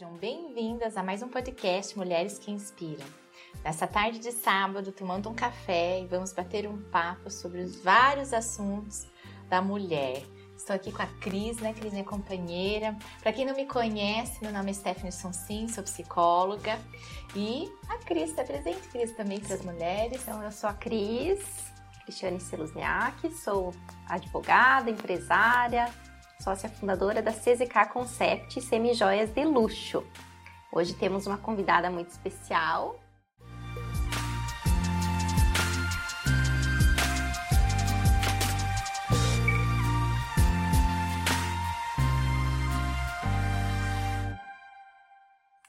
Sejam bem-vindas a mais um podcast Mulheres que Inspiram. Nessa tarde de sábado, tomando um café e vamos bater um papo sobre os vários assuntos da mulher. Estou aqui com a Cris, né? Cris, minha companheira. Para quem não me conhece, meu nome é Stephanie Sonsin, sou psicóloga. E a Cris está presente, Cris, também para as mulheres. Então, eu sou a Cris, Cristiane Seluzniak, sou advogada, empresária, sócia fundadora da CZK Concept Semijoias de Luxo. Hoje temos uma convidada muito especial.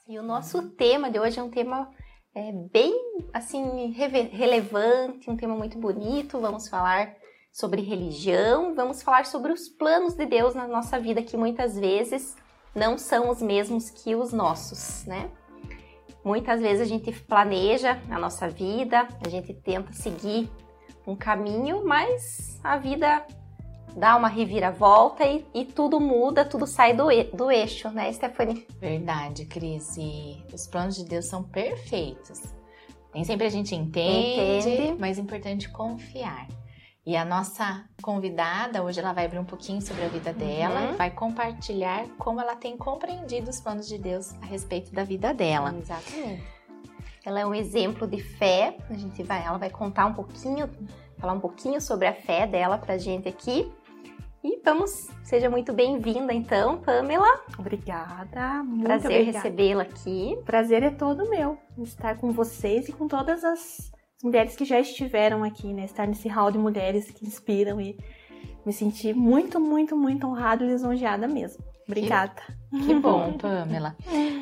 E o nosso tema de hoje é um tema é, bem assim relevante, um tema muito bonito. Vamos falar sobre religião, vamos falar sobre os planos de Deus na nossa vida que muitas vezes não são os mesmos que os nossos, né? Muitas vezes a gente planeja a nossa vida, a gente tenta seguir um caminho, mas a vida dá uma reviravolta e, e tudo muda, tudo sai do, do eixo, né, Stephanie? Verdade, Cris. E os planos de Deus são perfeitos. Nem sempre a gente entende, entende. mas é importante confiar. E a nossa convidada, hoje ela vai abrir um pouquinho sobre a vida dela, uhum. vai compartilhar como ela tem compreendido os planos de Deus a respeito da vida dela. Exatamente. Ela é um exemplo de fé. A gente vai, ela vai contar um pouquinho, falar um pouquinho sobre a fé dela pra gente aqui. E vamos, seja muito bem-vinda então, Pamela. Obrigada, muito Prazer recebê-la aqui. Prazer é todo meu estar com vocês e com todas as mulheres que já estiveram aqui, né? Estar nesse hall de mulheres que inspiram e me senti muito, muito, muito honrada e lisonjeada mesmo. Obrigada. Que, que bom, Pamela.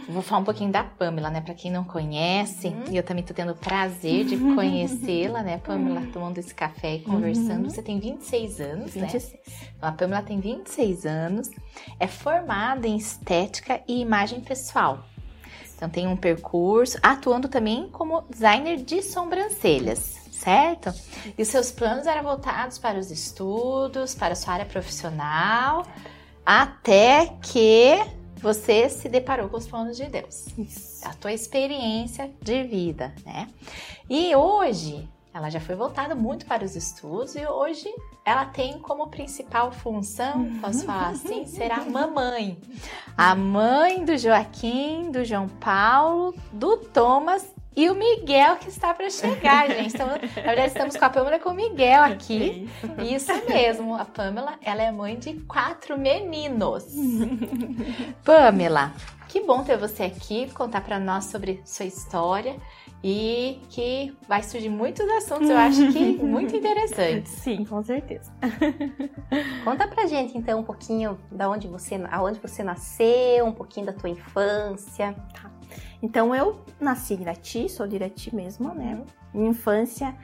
Vou falar um pouquinho da Pamela, né? Para quem não conhece, uhum. e eu também tô tendo o prazer de conhecê-la, né, Pamela, uhum. tomando esse café e conversando. Uhum. Você tem 26 anos, 26. né? Então, a Pamela tem 26 anos, é formada em estética e imagem pessoal. Então tem um percurso, atuando também como designer de sobrancelhas, certo? E seus planos eram voltados para os estudos, para a sua área profissional, até que você se deparou com os planos de Deus. Isso. A tua experiência de vida, né? E hoje ela já foi voltada muito para os estudos e hoje ela tem como principal função, posso falar assim, ser a mamãe. A mãe do Joaquim, do João Paulo, do Thomas e o Miguel que está para chegar, gente. Então, na verdade, estamos com a Pamela e com o Miguel aqui. Isso mesmo, a Pamela, ela é mãe de quatro meninos. Pamela, que bom ter você aqui, contar para nós sobre sua história e que vai surgir muitos assuntos, eu acho que muito interessantes. Sim, com certeza. Conta pra gente então um pouquinho da onde você, aonde você nasceu, um pouquinho da tua infância. Tá. Então eu nasci em Irati, sou de Irati mesmo, né? Uhum. Minha infância,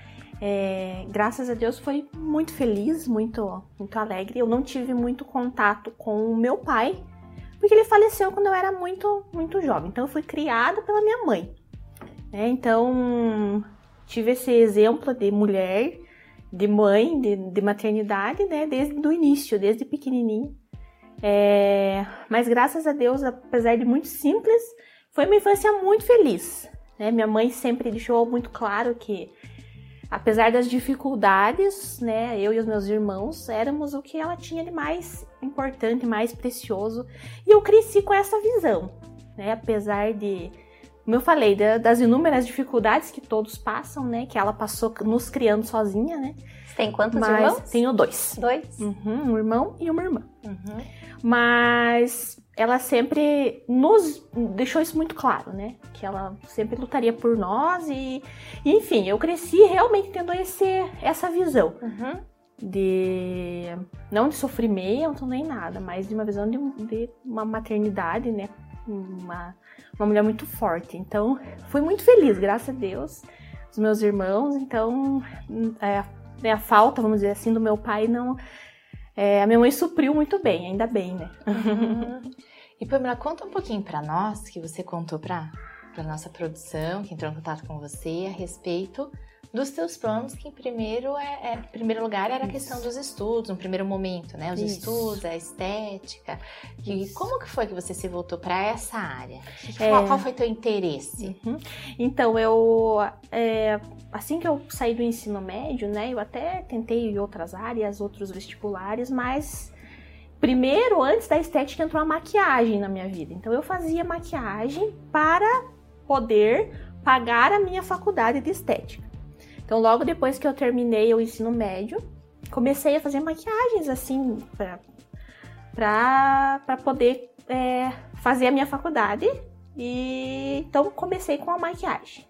é, graças a Deus, foi muito feliz, muito, muito alegre. Eu não tive muito contato com o meu pai, porque ele faleceu quando eu era muito, muito jovem. Então eu fui criada pela minha mãe. É, então, tive esse exemplo de mulher, de mãe, de, de maternidade, né, desde o início, desde pequenininho. É, mas graças a Deus, apesar de muito simples, foi uma infância muito feliz. Né? Minha mãe sempre deixou muito claro que, apesar das dificuldades, né, eu e os meus irmãos éramos o que ela tinha de mais importante, mais precioso. E eu cresci com essa visão, né? Apesar de como eu falei, das inúmeras dificuldades que todos passam, né? Que ela passou nos criando sozinha, né? Você tem quantos Mas irmãos? Tenho dois. Dois? Uhum, um irmão e uma irmã. Uhum. Mas ela sempre nos deixou isso muito claro, né? Que ela sempre lutaria por nós e, enfim, eu cresci realmente tendo esse, essa visão. Uhum. De não de sofrimento nem nada, mas de uma visão de, de uma maternidade, né? Uma uma mulher muito forte. Então, fui muito feliz, graças a Deus, os meus irmãos. Então, é, é, a falta, vamos dizer assim, do meu pai não. É, a minha mãe supriu muito bem, ainda bem, né? E Pamela, conta um pouquinho para nós que você contou para para nossa produção, que entrou em contato com você a respeito dos teus planos, que em primeiro, é, é primeiro lugar era a questão dos estudos, no primeiro momento, né? Os Isso. estudos, a estética. Que, como que foi que você se voltou para essa área? É... Qual, qual, foi teu interesse? Uhum. Então, eu... É, assim que eu saí do ensino médio, né? Eu até tentei em outras áreas, outros vestibulares, mas primeiro, antes da estética, entrou a maquiagem na minha vida. Então eu fazia maquiagem para poder pagar a minha faculdade de estética. Então logo depois que eu terminei o ensino médio, comecei a fazer maquiagens assim para poder é, fazer a minha faculdade. E então comecei com a maquiagem.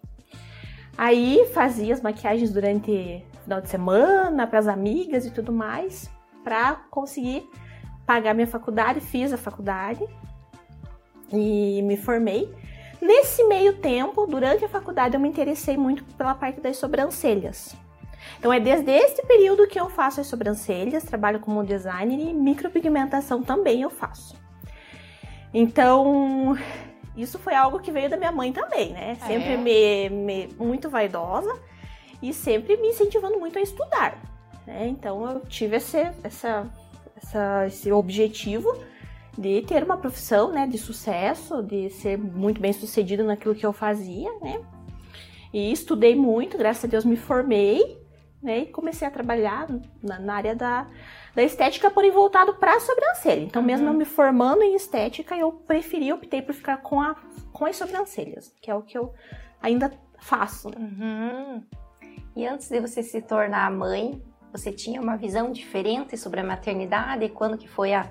Aí fazia as maquiagens durante o final de semana para as amigas e tudo mais, para conseguir pagar minha faculdade, fiz a faculdade e me formei. Nesse meio tempo, durante a faculdade, eu me interessei muito pela parte das sobrancelhas. Então é desde esse período que eu faço as sobrancelhas, trabalho como designer e micropigmentação também eu faço. Então, isso foi algo que veio da minha mãe também, né? Sempre é. me, me, muito vaidosa e sempre me incentivando muito a estudar. Né? Então eu tive esse, essa essa, esse objetivo de ter uma profissão, né, de sucesso, de ser muito bem sucedido naquilo que eu fazia, né? E estudei muito, graças a Deus me formei, né, e comecei a trabalhar na, na área da, da estética, porém voltado para a sobrancelha. Então, uhum. mesmo eu me formando em estética, eu preferi, optei por ficar com, a, com as sobrancelhas, que é o que eu ainda faço. Né? Uhum. E antes de você se tornar mãe, você tinha uma visão diferente sobre a maternidade? Quando que foi a,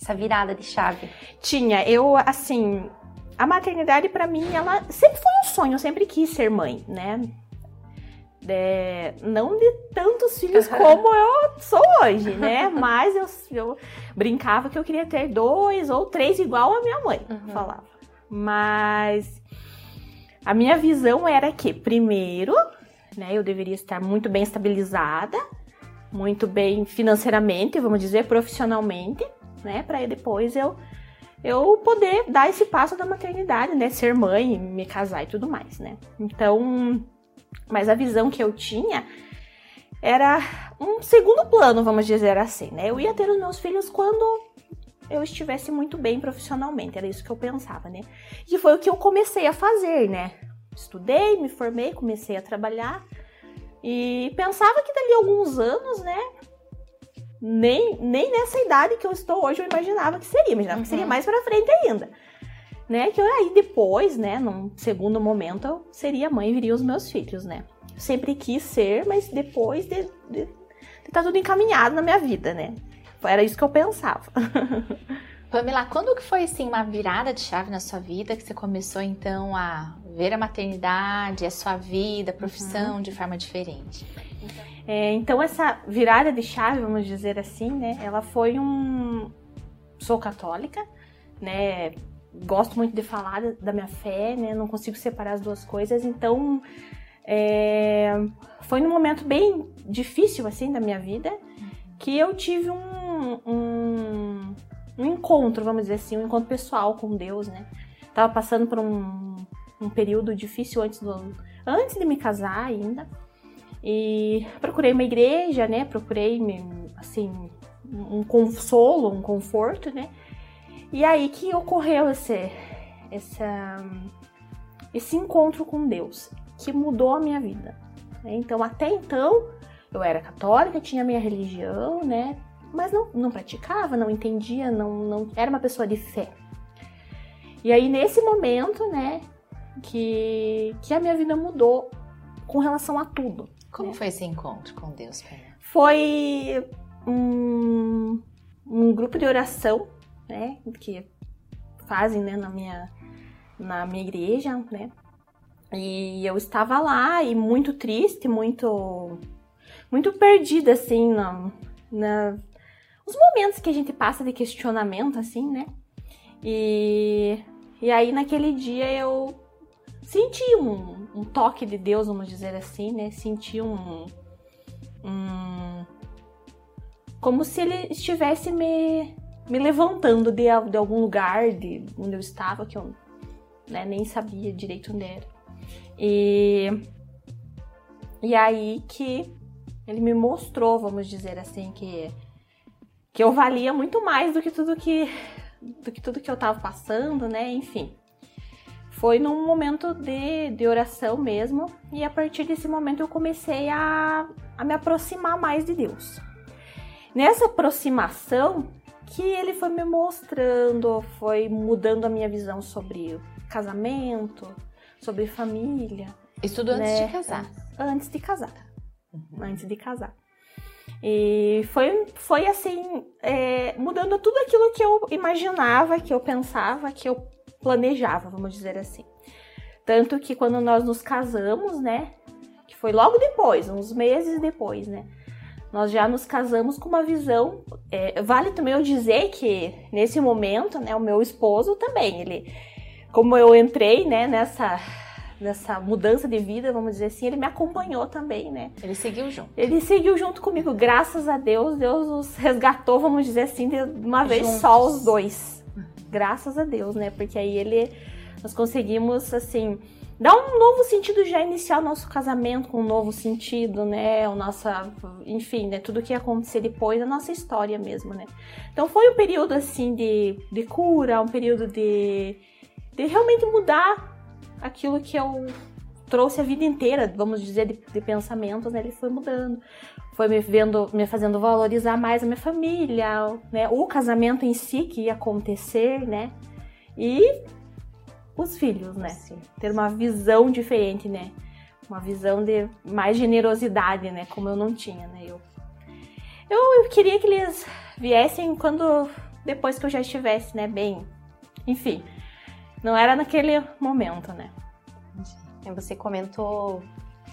essa virada de chave? Tinha. Eu, assim, a maternidade para mim, ela sempre foi um sonho. Eu sempre quis ser mãe, né? É, não de tantos filhos como eu sou hoje, né? Mas eu, eu, brincava que eu queria ter dois ou três igual a minha mãe uhum. falava. Mas a minha visão era que, primeiro, né, eu deveria estar muito bem estabilizada, muito bem financeiramente, vamos dizer, profissionalmente, né? Para depois eu eu poder dar esse passo da maternidade, né? Ser mãe, me casar e tudo mais, né? Então, mas a visão que eu tinha era um segundo plano, vamos dizer assim, né? Eu ia ter os meus filhos quando eu estivesse muito bem profissionalmente, era isso que eu pensava, né? E foi o que eu comecei a fazer, né? Estudei, me formei, comecei a trabalhar e pensava que dali a alguns anos, né? Nem, nem nessa idade que eu estou hoje eu imaginava que seria, imaginava uhum. que seria uhum. mais para frente ainda. Né? Que aí depois, né, num segundo momento, eu seria mãe e viria os meus filhos, né? Eu sempre quis ser, mas depois de, de, de tá tudo encaminhado na minha vida, né? Era isso que eu pensava. Pamela, quando que foi assim uma virada de chave na sua vida que você começou então a ver a maternidade, a sua vida, a profissão uhum. de forma diferente? É, então essa virada de chave, vamos dizer assim, né? Ela foi um. Sou católica, né? Gosto muito de falar da minha fé, né? Não consigo separar as duas coisas, então é... foi num momento bem difícil assim da minha vida que eu tive um, um, um encontro, vamos dizer assim, um encontro pessoal com Deus, né? Tava passando por um um período difícil antes do antes de me casar ainda. E procurei uma igreja, né? Procurei assim um consolo, um conforto, né? E aí que ocorreu esse essa esse encontro com Deus, que mudou a minha vida. Né? Então, até então, eu era católica, tinha minha religião, né? Mas não, não praticava, não entendia, não, não era uma pessoa de fé. E aí, nesse momento, né, que, que a minha vida mudou com relação a tudo. Como né? foi esse encontro com Deus? Foi um, um grupo de oração, né, que fazem, né, na minha, na minha igreja, né, e eu estava lá e muito triste, muito, muito perdida, assim, na, na, os momentos que a gente passa de questionamento, assim, né, e, e aí naquele dia eu senti um, um, toque de Deus, vamos dizer assim, né? Senti um, um como se ele estivesse me, me levantando de, de algum lugar de onde eu estava, que eu né, nem sabia direito onde era. E, E aí que ele me mostrou, vamos dizer assim, que que eu valia muito mais do que tudo que do que tudo que eu tava passando, né? Enfim. Foi num momento de, de oração mesmo, e a partir desse momento eu comecei a, a me aproximar mais de Deus. Nessa aproximação, que ele foi me mostrando, foi mudando a minha visão sobre casamento, sobre família. Isso tudo antes né? de casar. Antes de casar. Uhum. Antes de casar. E foi, foi assim, é, mudando tudo aquilo que eu imaginava, que eu pensava, que eu planejava, vamos dizer assim. Tanto que quando nós nos casamos, né? Que foi logo depois, uns meses depois, né? Nós já nos casamos com uma visão. É, vale também eu dizer que nesse momento, né, o meu esposo também, ele, como eu entrei, né, nessa nessa mudança de vida, vamos dizer assim, ele me acompanhou também, né? Ele seguiu junto. Ele seguiu junto comigo, graças a Deus, Deus nos resgatou, vamos dizer assim, de uma vez Juntos. só os dois. Graças a Deus, né? Porque aí ele nós conseguimos assim dar um novo sentido já iniciar o nosso casamento com um novo sentido, né? O nossa, enfim, né? Tudo que ia acontecer depois, a nossa história mesmo, né? Então foi um período assim de, de cura, um período de, de realmente mudar aquilo que eu trouxe a vida inteira, vamos dizer, de, de pensamentos, né? Ele foi mudando, foi me vendo, me fazendo valorizar mais a minha família, né? O casamento em si que ia acontecer, né? E os filhos, né? Sim. Ter uma visão diferente, né? Uma visão de mais generosidade, né? Como eu não tinha, né? Eu, eu, eu queria que eles viessem quando depois que eu já estivesse, né? Bem, enfim, não era naquele momento, né? Você comentou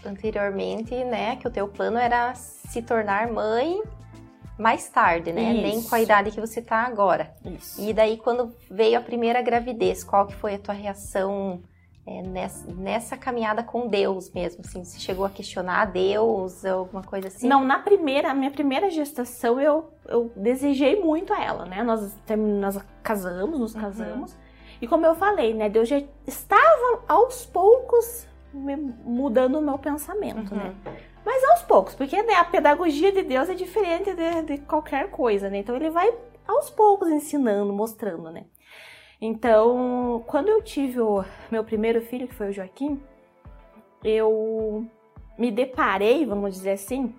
anteriormente, né, que o teu plano era se tornar mãe mais tarde, né? Isso. Nem com a idade que você tá agora. Isso. E daí, quando veio a primeira gravidez, qual que foi a tua reação é, nessa, nessa, caminhada com Deus mesmo? Assim, você chegou a questionar a Deus, alguma coisa assim? Não, na primeira, minha primeira gestação, eu, eu desejei muito a ela, né? Nós, nós casamos, nos uhum. casamos. Uhum. E como eu falei, né, Deus já estava aos poucos mudando o meu pensamento, né? uhum. né? Mas aos poucos, porque né, a pedagogia de Deus é diferente de, de, qualquer coisa, né? Então ele vai aos poucos ensinando, mostrando, né? Então, quando eu tive o meu primeiro filho, que foi o Joaquim, eu me deparei, vamos dizer assim,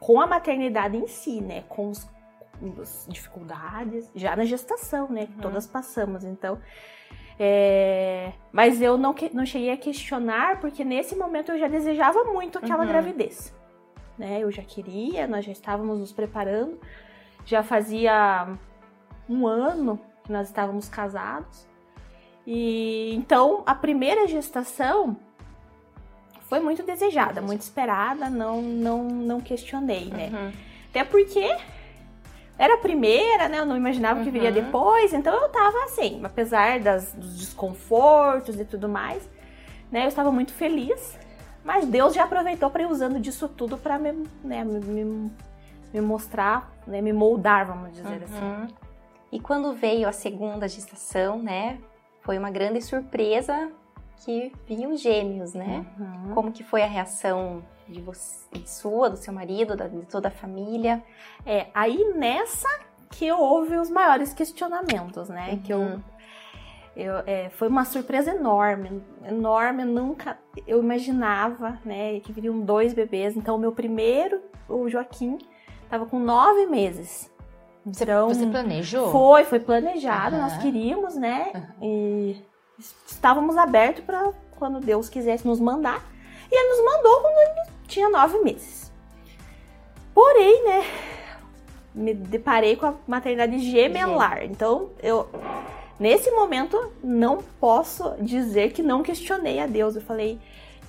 com a maternidade em si, né? Com os, as dificuldades, já na gestação, né? Que uhum. todas passamos. Então, é, mas eu não, não cheguei a questionar, porque nesse momento eu já desejava muito aquela uhum. gravidez. Né? Eu já queria, nós já estávamos nos preparando. Já fazia um ano que nós estávamos casados. E então a primeira gestação foi muito desejada, muito esperada, não não não questionei, né? Uhum. Até porque era a primeira, né? Eu não imaginava uhum. que viria uhum. depois, então eu tava assim, apesar das, dos desconfortos e tudo mais, né? Eu estava muito feliz, mas Deus já aproveitou para ir usando disso tudo para me, né, me, me, mostrar, né, me moldar, vamos dizer assim. uhum. assim. E quando veio a segunda gestação, né? Foi uma grande surpresa que vinham gêmeos, né? Uhum. Como que foi a reação de você, de sua, do seu marido, da, de toda a família. É, aí nessa que houve os maiores questionamentos, né? Uhum. Que eu, uhum. eu é, foi uma surpresa enorme, enorme. Eu nunca, eu imaginava, né, que viriam dois bebês. Então, o meu primeiro, o Joaquim, estava com nove meses. Você, então, você planejou? Foi, foi planejado. Uhum. Nós queríamos, né? Uhum. E estávamos abertos para quando Deus quisesse nos mandar. E ele nos mandou quando ele tinha nove meses. Porém, né, me deparei com a maternidade gemelar. Então, eu nesse momento não posso dizer que não questionei a Deus. Eu falei,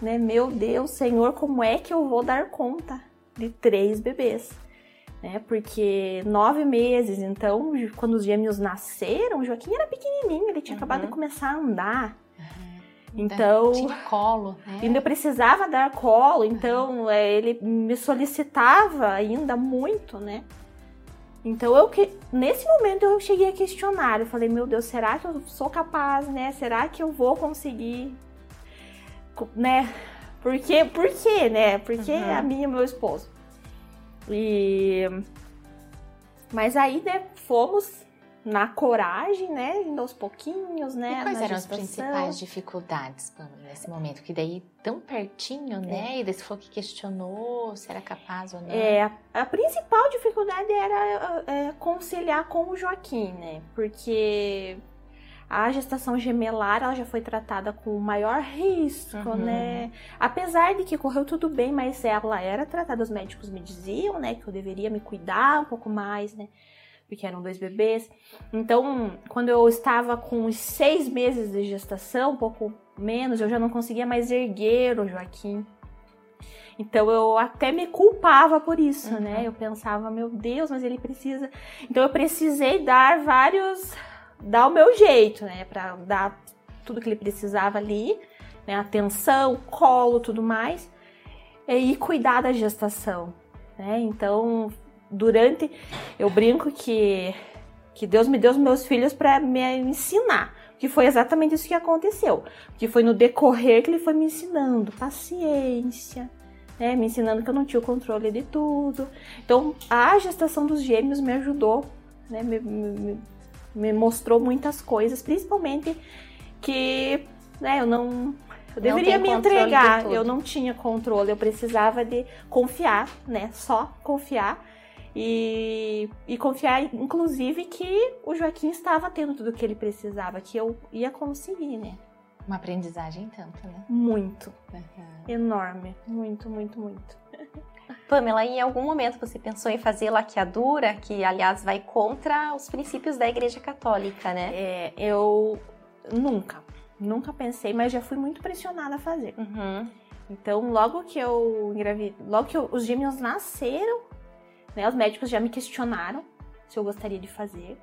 né, meu Deus, Senhor, como é que eu vou dar conta de três bebês? Né, porque nove meses, então, quando os gêmeos nasceram, o Joaquim era pequenininho, ele tinha uhum. acabado de começar a andar. Então. Tinha colo. Né? Ainda precisava dar colo, então é, ele me solicitava ainda muito, né? Então eu que nesse momento eu cheguei a questionar, eu falei, meu Deus, será que eu sou capaz, né? Será que eu vou conseguir, né? Por quê? Por quê, né? Porque uhum. a minha e meu esposo. E... Mas aí, né, fomos na coragem, né? Indo aos pouquinhos, né? E quais eram as principais dificuldades, Pamela, nesse momento? Que daí tão pertinho, né? É. E daí você falou que questionou se era capaz ou não. É, a, a principal dificuldade era é, conciliar com o Joaquim, né? Porque a gestação gemelar ela já foi tratada com maior risco, uhum. né? Apesar de que correu tudo bem, mas ela era tratada, os médicos me diziam, né, que eu deveria me cuidar um pouco mais, né? Porque eram dois bebês. Então, quando eu estava com seis meses de gestação, um pouco menos, eu já não conseguia mais erguer o Joaquim. Então eu até me culpava por isso, uhum. né? Eu pensava, meu Deus, mas ele precisa. Então eu precisei dar vários. dar o meu jeito, né? Pra dar tudo que ele precisava ali, né? Atenção, colo, tudo mais. E cuidar da gestação, né? Então durante. Eu brinco que, que Deus me deu os meus filhos para me ensinar. Que foi exatamente isso que aconteceu. Que foi no decorrer que ele foi me ensinando paciência, né? Me ensinando que eu não tinha o controle de tudo. Então, a gestação dos gêmeos me ajudou, né? Me, me, me mostrou muitas coisas, principalmente que né, eu não eu deveria me entregar, eu não tinha controle, eu precisava de confiar, né? Só confiar e, e confiar, inclusive, que o Joaquim estava tendo tudo o que ele precisava, que eu ia conseguir, né? Uma aprendizagem tanto, né? Muito. Uhum. Enorme. Muito, muito, muito. Pamela, em algum momento você pensou em fazer laqueadura, que aliás vai contra os princípios da Igreja Católica, né? É, eu nunca, nunca pensei, mas já fui muito pressionada a fazer. Uhum. Então, logo que eu engravidei, logo que eu, os gêmeos nasceram, né? Os médicos já me questionaram se eu gostaria de fazer.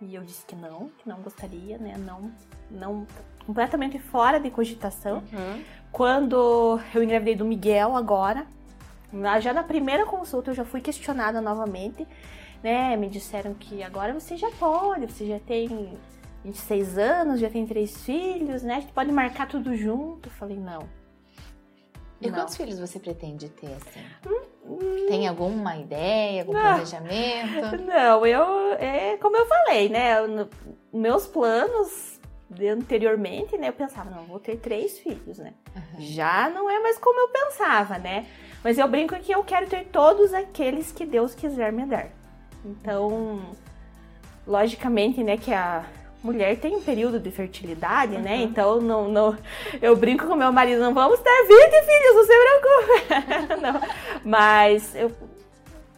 E eu disse que não, que não gostaria, né? Não, não completamente fora de cogitação. Uhum. Quando eu engravidei do Miguel agora, já na primeira consulta eu já fui questionada novamente, né? Me disseram que agora você já pode, você já tem 26 anos, já tem três filhos, né? A gente pode marcar tudo junto. Eu falei, não. E não. quantos filhos você pretende ter, assim? Hum, tem alguma ideia, algum não, planejamento? Não, eu é como eu falei, né? meus planos anteriormente, né? Eu pensava, não, vou ter três filhos, né? Uhum. Já não é mais como eu pensava, né? Mas eu brinco que eu quero ter todos aqueles que Deus quiser me dar. Então, logicamente, né, que a mulher tem um período de fertilidade, né? uhum. né? Então, não, não, eu brinco com meu marido, não vamos ter 20 filhos, não se preocupe. não. Mas eu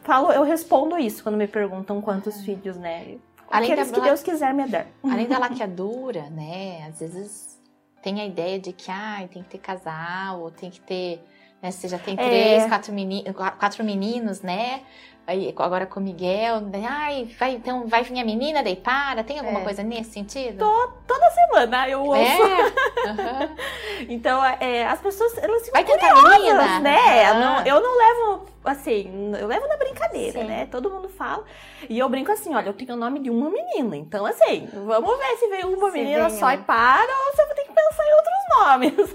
falo, eu respondo isso quando me perguntam quantos uhum. filhos, né? Além Aqueles da, que Deus quiser me dar. Além da laqueadura, né? Às vezes tem a ideia de que ah, tem que ter casal, ou tem que ter. Né, você já tem três, é. quatro, meni, quatro meninos, né? Aí, agora com o Miguel, né? ai, vai, então vai vir a menina, daí para, tem alguma é. coisa nesse sentido? Tô, toda semana eu ouço. É? Uhum. então, é, as pessoas, elas ficam vai curiosas, né? Uhum. Não, eu não levo, assim, eu levo na brincadeira, Sim. né? Todo mundo fala. E eu brinco assim, olha, eu tenho o nome de uma menina, então assim, vamos ver se vem uma se menina vem, só e para, ou se eu vou ter que pensar em outros nomes.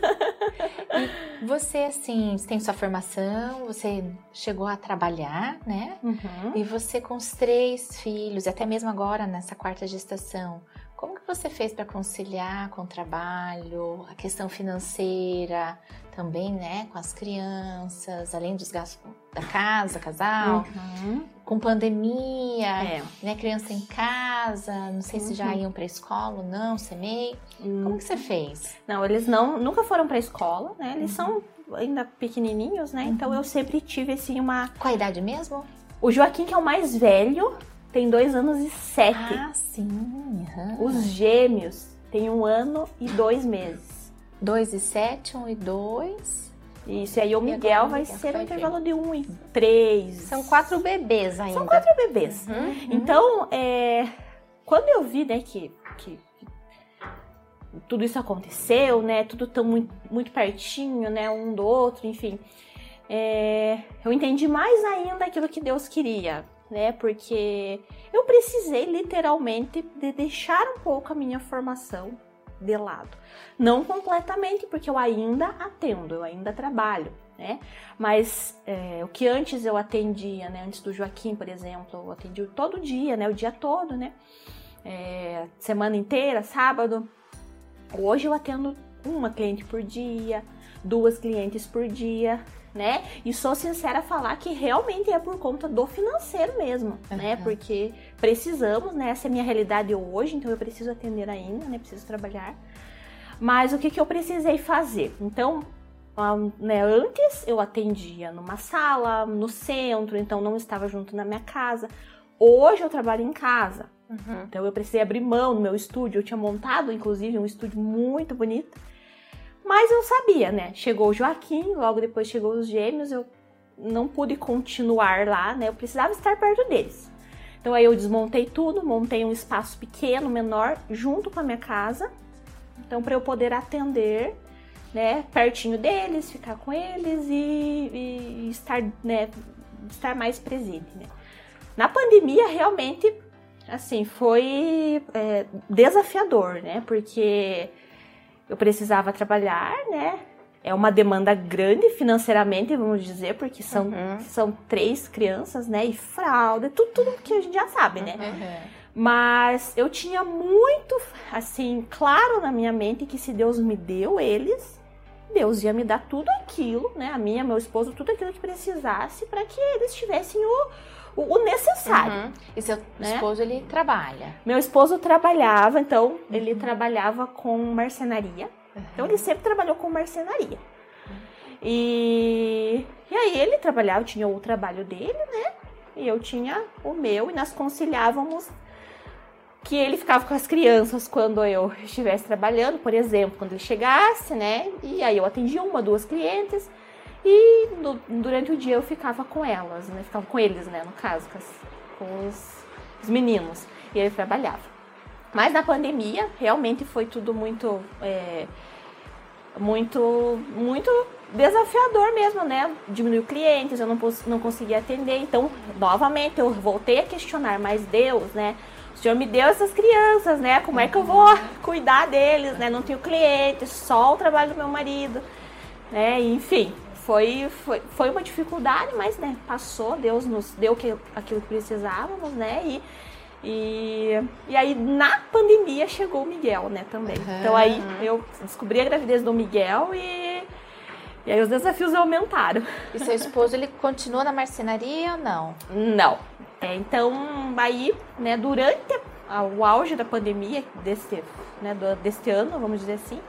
e você, assim, tem sua formação, você chegou a trabalhar, né? Uhum. E você com os três filhos, até mesmo agora nessa quarta gestação, como que você fez para conciliar com o trabalho, a questão financeira, também, né, com as crianças, além dos gastos da casa, casal, uhum. com pandemia, é. né, criança em casa, não sei uhum. se já uhum. iam para escola ou não, semei. Uhum. Como que você fez? Não, eles não, nunca foram para escola, né? Eles são ainda pequenininhos, né? Então eu sempre tive assim uma. Qual a idade mesmo? O Joaquim, que é o mais velho, tem dois anos e sete. Ah, sim. Uhum. Os gêmeos têm um ano e dois meses. Dois e sete, um e dois. Isso, e aí o Miguel vai Miguel ser um intervalo de um e três. São quatro bebês ainda. São quatro bebês. Uhum. Então, é, quando eu vi, né, que, que tudo isso aconteceu, né, tudo tão muito, muito pertinho, né, um do outro, enfim, é, eu entendi mais ainda aquilo que Deus queria, né? Porque eu precisei literalmente de deixar um pouco a minha formação, de lado. Não completamente, porque eu ainda atendo, eu ainda trabalho, né? Mas é, o que antes eu atendia, né? Antes do Joaquim, por exemplo, eu atendi todo dia, né? O dia todo, né? É, semana inteira, sábado. Hoje eu atendo uma cliente por dia, duas clientes por dia, né? E sou sincera a falar que realmente é por conta do financeiro mesmo, uhum. né? Porque precisamos, né? Essa é a minha realidade hoje, então eu preciso atender ainda, né? Preciso trabalhar. Mas o que, que eu precisei fazer? Então, né, antes eu atendia numa sala, no centro, então não estava junto na minha casa. Hoje eu trabalho em casa. Uhum. Então eu precisei abrir mão no meu estúdio. Eu tinha montado, inclusive, um estúdio muito bonito. Mas eu sabia, né? Chegou o Joaquim, logo depois chegou os gêmeos, eu não pude continuar lá, né? Eu precisava estar perto deles. Então aí eu desmontei tudo, montei um espaço pequeno, menor, junto com a minha casa. Então para eu poder atender, né, pertinho deles, ficar com eles e, e estar, né, estar mais presente, né? Na pandemia realmente, assim, foi é, desafiador, né? Porque eu precisava trabalhar, né? É uma demanda grande financeiramente, vamos dizer, porque são, uhum. são três crianças, né? E fralda, tudo, tudo que a gente já sabe, né? Uhum. Mas eu tinha muito, assim, claro na minha mente que se Deus me deu eles, Deus ia me dar tudo aquilo, né? A minha, meu esposo, tudo aquilo que precisasse para que eles tivessem o, o, o necessário. Uhum. E seu né? esposo, ele trabalha? Meu esposo trabalhava, então, uhum. ele trabalhava com marcenaria. Uhum. Então, ele sempre trabalhou com marcenaria. E, e aí, ele trabalhava, tinha o trabalho dele, né? E eu tinha o meu, e nós conciliávamos que ele ficava com as crianças quando eu estivesse trabalhando, por exemplo, quando ele chegasse, né? E aí eu atendia uma, duas clientes. E durante o dia eu ficava com elas, né? Ficava com eles, né? No caso, com, as, com os, os, meninos. E ele trabalhava. Mas na pandemia, realmente foi tudo muito. É, muito. Muito desafiador mesmo, né? Diminuiu clientes, eu não, não conseguia atender. Então, novamente, eu voltei a questionar, mas Deus, né? O Senhor me deu essas crianças, né? Como é que eu vou cuidar deles, né? Não tenho cliente, só o trabalho do meu marido, né? Enfim, foi, foi, foi uma dificuldade, mas né, passou, Deus nos deu que, aquilo que precisávamos, né? E, e, e aí na pandemia chegou o Miguel, né, também. Uhum. Então aí eu descobri a gravidez do Miguel e, e aí os desafios aumentaram. E seu esposo, ele continua na marcenaria ou não? Não. É, então aí, né, durante o auge da pandemia desse, né, deste ano, vamos dizer assim,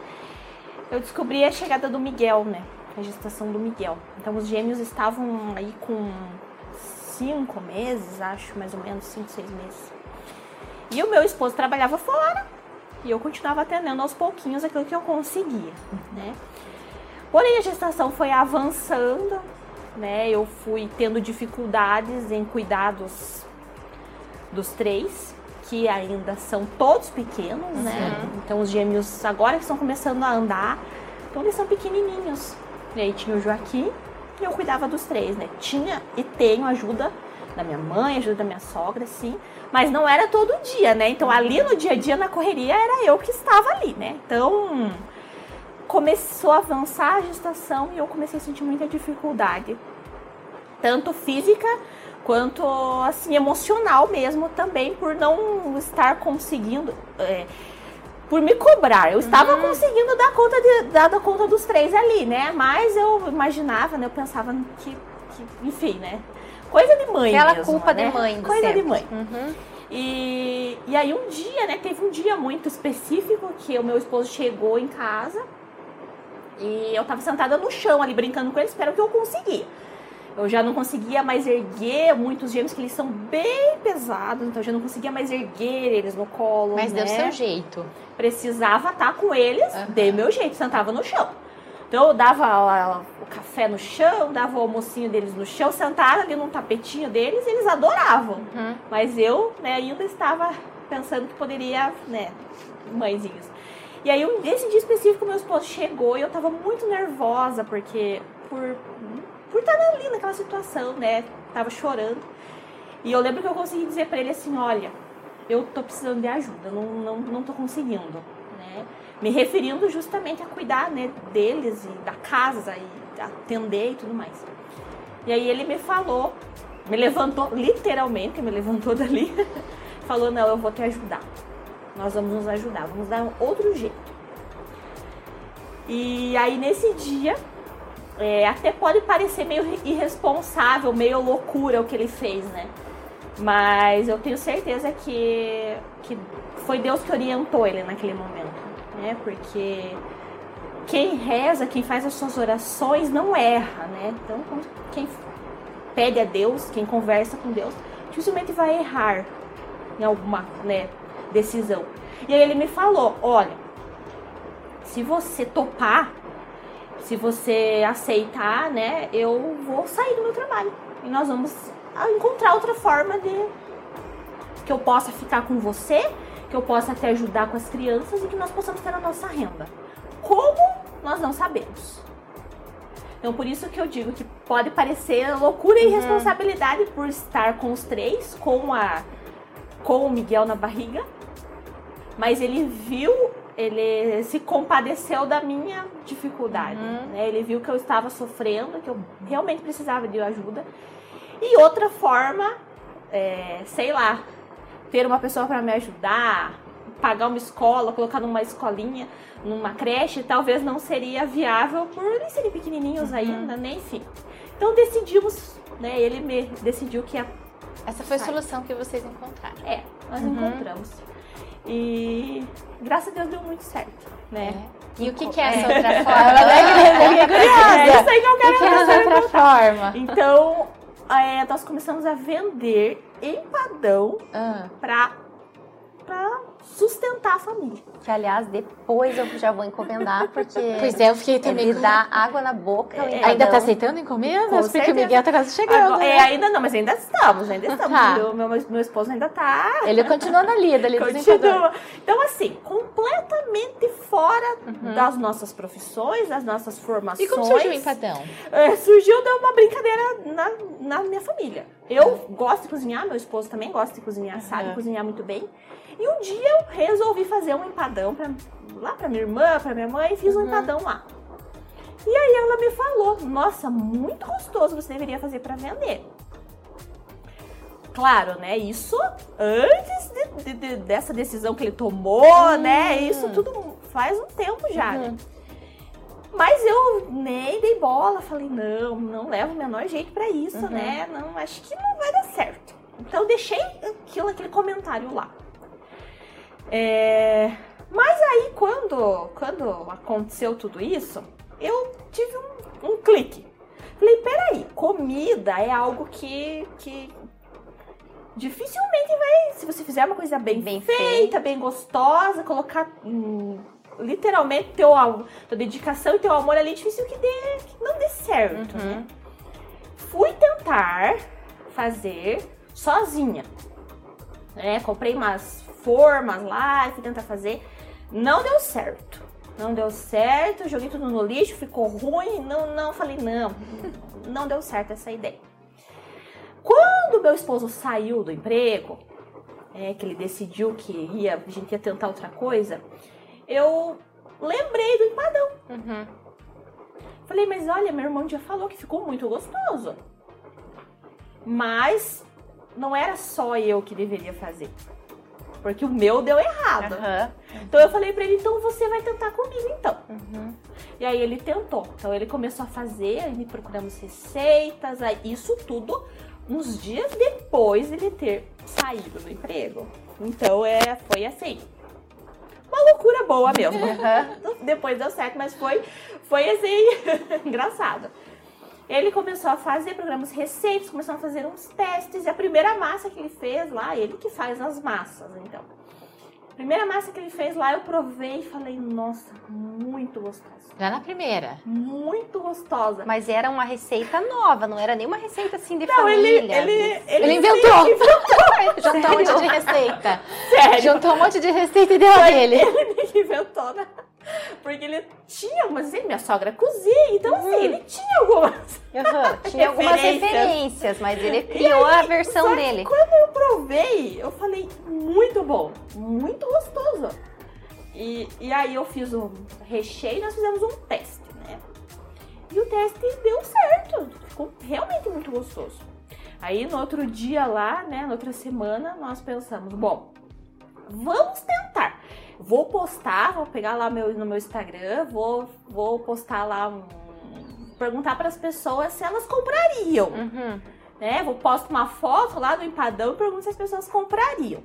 eu descobri a chegada do Miguel, né? A gestação do Miguel. Então os gêmeos estavam aí com cinco meses, acho, mais ou menos, cinco, seis meses. E o meu esposo trabalhava fora e eu continuava atendendo aos pouquinhos aquilo que eu conseguia, né? Porém a gestação foi avançando, né? Eu fui tendo dificuldades em cuidados dos três, que ainda são todos pequenos, né? Então os gêmeos agora que estão começando a andar, então eles são pequenininhos. E aí tinha o Joaquim e eu cuidava dos três, né? Tinha e tenho ajuda da minha mãe, ajuda da minha sogra, sim. Mas não era todo dia, né? Então ali no dia a dia, na correria, era eu que estava ali, né? Então começou a avançar a gestação e eu comecei a sentir muita dificuldade. Tanto física quanto assim emocional mesmo também por não estar conseguindo é, por me cobrar. Eu estava uhum. conseguindo dar conta, de, dar conta dos três ali, né? Mas eu imaginava, né? Eu pensava que, que enfim, né? Coisa de mãe Aquela mesmo, culpa né? de mãe. Coisa sempre. de mãe. Uhum. E, e aí um dia, né? Teve um dia muito específico que o meu esposo chegou em casa e eu tava sentada no chão ali brincando com ele, espero que eu conseguia. Eu já não conseguia mais erguer muitos gêmeos, que eles são bem pesados, então eu já não conseguia mais erguer eles no colo. Mas né? deu seu jeito. Precisava estar com eles, uhum. dei meu jeito, sentava no chão. Então eu dava o café no chão, dava o almocinho deles no chão, sentava ali num tapetinho deles e eles adoravam. Uhum. Mas eu né, ainda estava pensando que poderia, né, mãezinhos. E aí, um, esse dia específico, meu esposo chegou e eu tava muito nervosa, porque por por estar ali naquela situação, né? Tava chorando. E eu lembro que eu consegui dizer para ele assim, olha, eu tô precisando de ajuda, não, não, não tô conseguindo, né? me referindo justamente a cuidar né, deles e da casa e atender e tudo mais. E aí ele me falou, me levantou, literalmente me levantou dali, falou, não, eu vou te ajudar. Nós vamos nos ajudar, vamos dar um outro jeito. E aí nesse dia, é, até pode parecer meio irresponsável, meio loucura o que ele fez, né? Mas eu tenho certeza que, que foi Deus que orientou ele naquele momento, né? Porque quem reza, quem faz as suas orações não erra, né? Então, quem pede a Deus, quem conversa com Deus, dificilmente vai errar em alguma né, decisão. E aí ele me falou: olha, se você topar, se você aceitar, né, eu vou sair do meu trabalho e nós vamos encontrar outra forma de que eu possa ficar com você, que eu possa te ajudar com as crianças e que nós possamos ter a nossa renda. Como nós não sabemos. Então por isso que eu digo que pode parecer loucura e uhum. irresponsabilidade por estar com os três, com a com o Miguel na barriga, mas ele viu ele se compadeceu da minha dificuldade. Uhum. Né? Ele viu que eu estava sofrendo, que eu realmente precisava de ajuda. E outra forma, é, sei lá, ter uma pessoa para me ajudar, pagar uma escola, colocar numa escolinha, numa creche, talvez não seria viável por eles serem pequenininhos uhum. ainda, né? Enfim. Então decidimos, né? Ele me decidiu que a... essa foi a solução que vocês encontraram. É, nós uhum. encontramos. E graças a Deus deu muito certo, né? É. E o que, que é essa outra forma? é, é isso aí que eu quero o que, é essa outra forma? Então, é, nós começamos a vender empadão ah. para pra sustentar a família. Que, aliás, depois eu já vou encomendar, porque. Pois é, eu fiquei também. Ele dá água na boca. É, ainda tá aceitando encomendas? porque certeza. o Miguel tá quase chegando. Agora, né? É, ainda não, mas ainda estamos, ainda estamos. Tá. Meu, meu, meu, esposo ainda tá. Ele continua na lida ali Continua. Então, assim, completamente fora uhum. das nossas profissões, das nossas formações. E como surgiu o empadão? É, surgiu de uma brincadeira na, na minha família. Eu gosto de cozinhar, meu esposo também gosta de cozinhar, uhum. sabe cozinhar muito bem. E um dia eu resolvi fazer um empadão pra, lá pra minha irmã, pra minha mãe, e fiz uhum. um empadão lá. E aí ela me falou: Nossa, muito gostoso, você deveria fazer para vender. Claro, né? Isso antes de, de, de, dessa decisão que ele tomou, uhum. né? Isso tudo faz um tempo já, né? uhum. né? Mas eu nem dei bola, falei, não, não levo o menor jeito para isso, uhum. né? Não, acho que não vai dar certo. Então eu deixei aquilo, aquele comentário lá. É... Mas aí, quando, quando aconteceu tudo isso, eu tive um, um clique. Falei, peraí, comida é algo que, que dificilmente vai. Se você fizer uma coisa bem, bem feita, feita, bem gostosa, colocar hum, literalmente teu, tua dedicação e teu amor ali, difícil que, dê, que não dê certo. Uhum. Né? Fui tentar fazer sozinha. Né? Comprei umas formas lá, fui tentar fazer. Não deu certo. Não deu certo, joguei tudo no lixo, ficou ruim. Não, não, falei, não, não deu certo essa ideia. Quando meu esposo saiu do emprego, é, que ele decidiu que ia, a gente ia tentar outra coisa, eu lembrei do empadão. Uhum. Falei, mas olha, meu irmão já falou que ficou muito gostoso. Mas não era só eu que deveria fazer. Porque o meu deu errado. Uhum. Então eu falei pra ele, então você vai tentar comigo então. Uhum. E aí ele tentou. Então ele começou a fazer, aí procuramos receitas, aí isso tudo uns dias depois de ele ter saído do emprego. Então é, foi assim. Uma loucura boa mesmo. Uhum. depois deu certo, mas foi, foi assim, engraçado. Ele começou a fazer programas receitas, começou a fazer uns testes. E a primeira massa que ele fez lá, ele que faz as massas, então. A primeira massa que ele fez lá, eu provei e falei, nossa, muito gostosa. Já na primeira? Muito gostosa. Mas era uma receita nova, não era nenhuma receita assim de não, família. Ele, ele, ele, ele inventou. inventou. Juntou um monte de receita. Sério? Juntou um monte de receita e deu a ele. Ele inventou, né? Porque ele tinha algumas, assim, minha sogra cozinha, então assim, uhum. ele tinha algumas. Uhum, tinha algumas referências, mas ele criou aí, a versão dele. quando eu provei, eu falei, muito bom, muito gostoso. E, e aí eu fiz um recheio e nós fizemos um teste, né? E o teste deu certo, ficou realmente muito gostoso. Aí no outro dia lá, né, na outra semana, nós pensamos, bom, vamos tentar. Vou postar, vou pegar lá meu, no meu Instagram, vou, vou postar lá um, perguntar para as pessoas se elas comprariam. Uhum. Né? Vou posto uma foto lá do empadão e pergunto se as pessoas comprariam.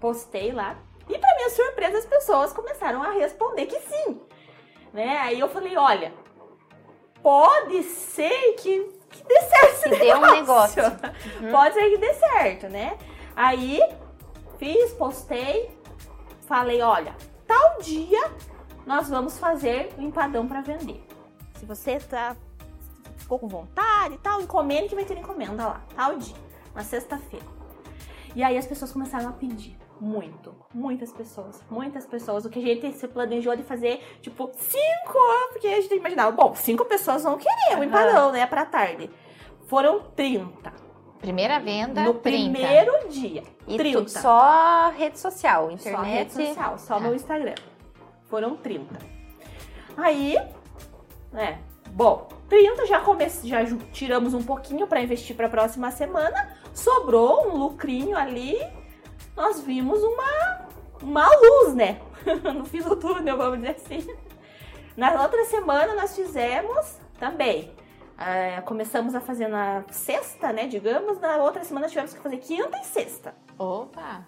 Postei lá. E para minha surpresa, as pessoas começaram a responder que sim. Né? Aí eu falei, olha, pode ser que, que dê certo Que dê um negócio. Uhum. Pode ser que dê certo, né? Aí fiz, postei, falei, olha, tal dia nós vamos fazer o empadão para vender. Se você tá, ficou com vontade e tal, encomenda que vai ter encomenda lá, tal dia, na sexta-feira. E aí as pessoas começaram a pedir. Muito, muitas pessoas, muitas pessoas. O que a gente se planejou de fazer, tipo, cinco, porque a gente imaginava, bom, cinco pessoas vão querer o Aham. empadão, né, pra tarde. Foram 30. Primeira venda, no 30. primeiro dia. E 30. tu, só rede social, Só internet. rede social, só Tá. no Instagram. Foram 30. Aí, né, bom, 30 já comece, já ju- tiramos um pouquinho para investir para a próxima semana, sobrou um lucrinho ali. Nós vimos uma uma luz, né? no fim do túnel, vamos dizer assim. Na outra semana nós fizemos também. Eh, começamos a fazer na sexta, né? Digamos, na outra semana tivemos que fazer quinta e sexta. Opa!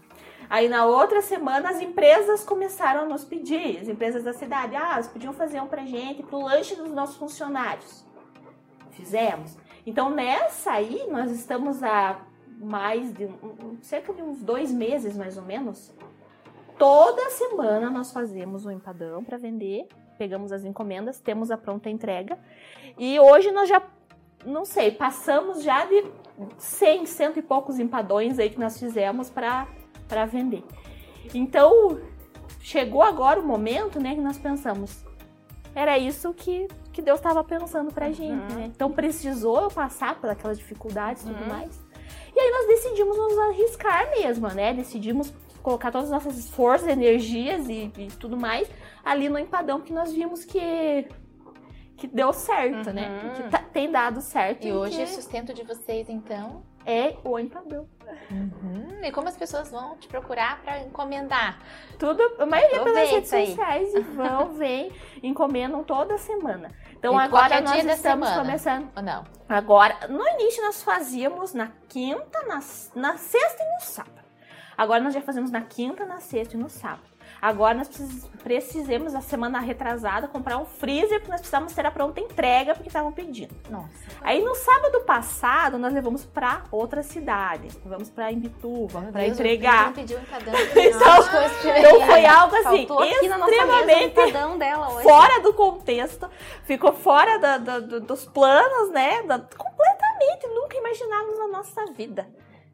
Aí na outra semana as empresas começaram a nos pedir, as empresas da cidade, ah, elas podiam fazer um pra gente pro lanche dos nossos funcionários. Fizemos. Então nessa aí nós estamos há mais de um- cerca de uns dois meses mais ou menos. Toda semana nós fazemos um empadão para vender, pegamos as encomendas, temos a pronta entrega e hoje nós já não sei, passamos já de 100, cento e poucos empadões aí que nós fizemos para vender. Então, chegou agora o momento, né, que nós pensamos, era isso que, que Deus estava pensando pra gente, né? Então precisou eu passar por aquelas dificuldades e tudo Uhum. mais. E aí nós decidimos nos arriscar mesmo, né? Decidimos colocar todas as nossas forças, energias e, e tudo mais ali no empadão que nós vimos que que deu certo, né? Uhum. Que tá- tem dado certo. E hoje que o sustento de vocês, então. é o empadão. Hum, e como as pessoas vão te procurar para encomendar? Tudo, a maioria pelas redes aí. sociais vão, vem, encomendam toda semana. Então E agora nós estamos começando. Ou não? Agora, no início nós fazíamos na quinta, na, na sexta e no sábado. Agora nós já fazemos na quinta, na sexta e no sábado. Agora nós precis- precisamos, a semana retrasada, comprar um freezer, porque nós precisamos ter a pronta entrega, porque estavam pedindo. Nossa. Aí no sábado passado, nós levamos pra outra cidade. Levamos pra Imbituba, Meu pra Deus, entregar. Não pediu empadão. Então, Então foi algo assim, na mesa extremamente hoje. fora do contexto, ficou fora da- da- do- dos planos, né? Da- completamente, nunca imaginávamos na nossa vida.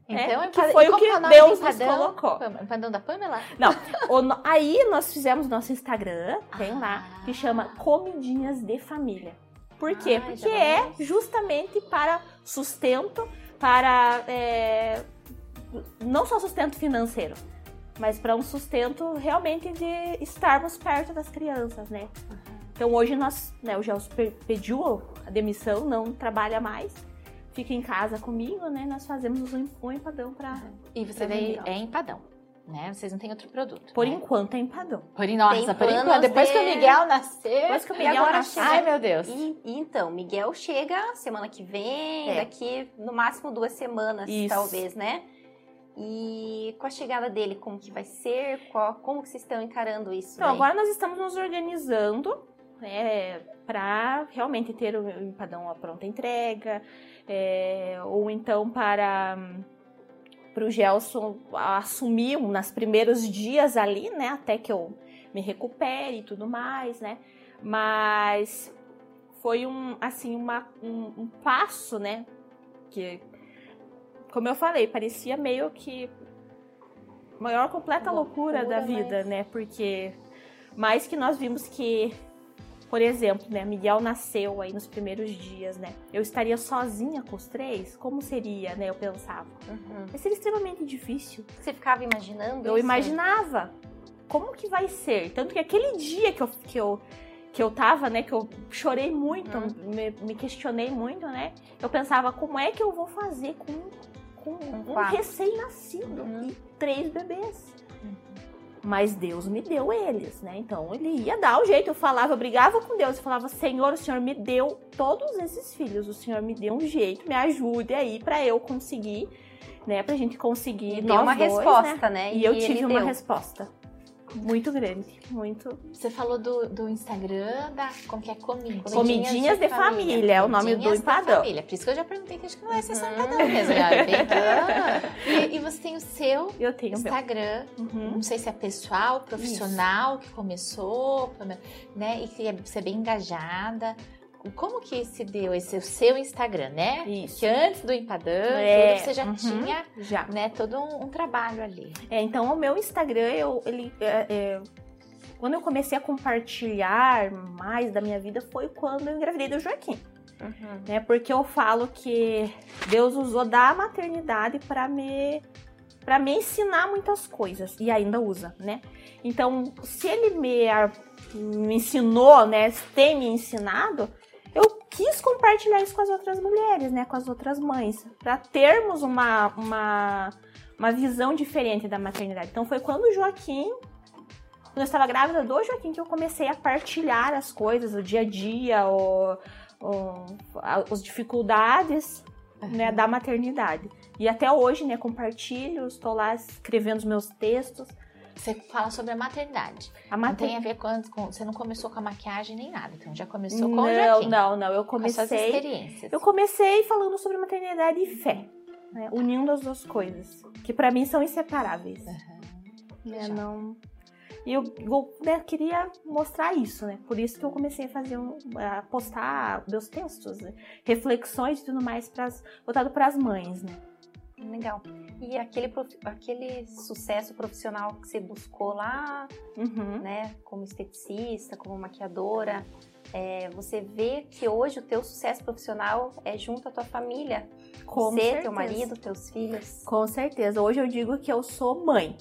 Então, É, que foi o que é Deus nos colocou. Empadão da Pamela? Não, o no- aí nós fizemos nosso Instagram, tem lá, Ah. que chama Comidinhas de Família. Por quê? Ai, Porque é justamente para sustento, para é, não só sustento financeiro, mas para um sustento realmente de estarmos perto das crianças, né? Então hoje nós, né, o Gelson pe- pediu a demissão, não trabalha mais, fica em casa comigo, né? Nós fazemos um empadão para, E você daí é empadão, né? Vocês não têm outro produto. por né? enquanto é empadão. Por, nossa, por enquanto. Depois de- que o Miguel nasceu. Depois que o Miguel nasceu, Ai, meu Deus. E, e então, Miguel chega semana que vem, É. daqui no máximo duas semanas, Isso. talvez, né? E com a chegada dele, como que vai ser? Qual- como que vocês estão encarando isso? Então, daí? agora nós estamos nos organizando né, para realmente ter o empadão à pronta entrega, é, ou então para para o Gelson assumir um, nos primeiros dias ali, né, até que eu me recupere e tudo mais, né, mas foi um assim uma, um, um passo, né, que como eu falei parecia meio que maior completa loucura, da Loucura, vida, mas- né, porque mais que nós vimos que por exemplo, né, Miguel nasceu aí nos primeiros dias, né? Eu estaria sozinha com os três? Como seria, né? Eu pensava. Uhum. Mas seria extremamente difícil. Você ficava imaginando Eu isso? imaginava. como que vai ser? Tanto que aquele dia que eu, que eu, que eu tava, né, que eu chorei muito, Uhum. me, me questionei muito, né? Eu pensava, como é que eu vou fazer com, com um quatro. recém-nascido Uhum. e três bebês? Mas Deus me deu eles, né? Então ele ia dar o jeito. Eu falava, eu brigava com Deus. Eu falava, Senhor, o Senhor me deu todos esses filhos. O Senhor me deu um jeito, me ajude aí pra eu conseguir, né? Pra gente conseguir. E nós deu uma dois, né? resposta, né? E eu ele tive uma deu. resposta muito grande, muito. Você falou do, do Instagram da. Como que é? Comidinhas, Comidinhas de Família, é o nome do empadão. Família. Por isso que eu já perguntei que acho que não é esse Uhum. empadão mesmo. É bem e, e você tem o seu Eu tenho. Instagram. Uhum. Não sei se é pessoal, profissional que começou, né? E que é- você é bem engajada. Como que se deu esse o seu Instagram, né? Isso. Que antes do empadão, É, tudo, você já uhum. tinha, Já. né, todo um, um trabalho ali. É, então o meu Instagram, eu, ele, é, é, quando eu comecei a compartilhar mais da minha vida foi quando eu engravidei do Joaquim. Uhum. né? Porque eu falo que Deus usou da maternidade para me para me ensinar muitas coisas e ainda usa, né? Então, se ele me, me ensinou, né, tem me ensinado, quis compartilhar isso com as outras mulheres, né, com as outras mães, para termos uma, uma uma visão diferente da maternidade. Então, foi quando o Joaquim quando eu estava grávida do Joaquim que eu comecei a partilhar as coisas, o dia a dia, o, o- as dificuldades né, da maternidade. E até hoje, né, compartilho, estou lá escrevendo os meus textos. Você fala sobre a maternidade. A Não mater- tem a ver com, com- Você não começou com a maquiagem nem nada. Então já começou com o Não, Joaquim. não, não. Eu Com comecei. experiências. Eu comecei falando sobre maternidade e fé, né, unindo as duas coisas, que para mim são inseparáveis. Legal. não e eu, eu, né, queria mostrar isso, né? Por isso que eu comecei a fazer um, a postar meus textos, né? reflexões e tudo mais pras, voltado para as mães, né? Legal. E aquele, aquele sucesso profissional que você buscou lá, Uhum. né, como esteticista, como maquiadora, é, você vê que hoje o teu sucesso profissional é junto à tua família. Com você, certeza. teu marido, teus filhos. Com certeza. Hoje eu digo que eu sou mãe.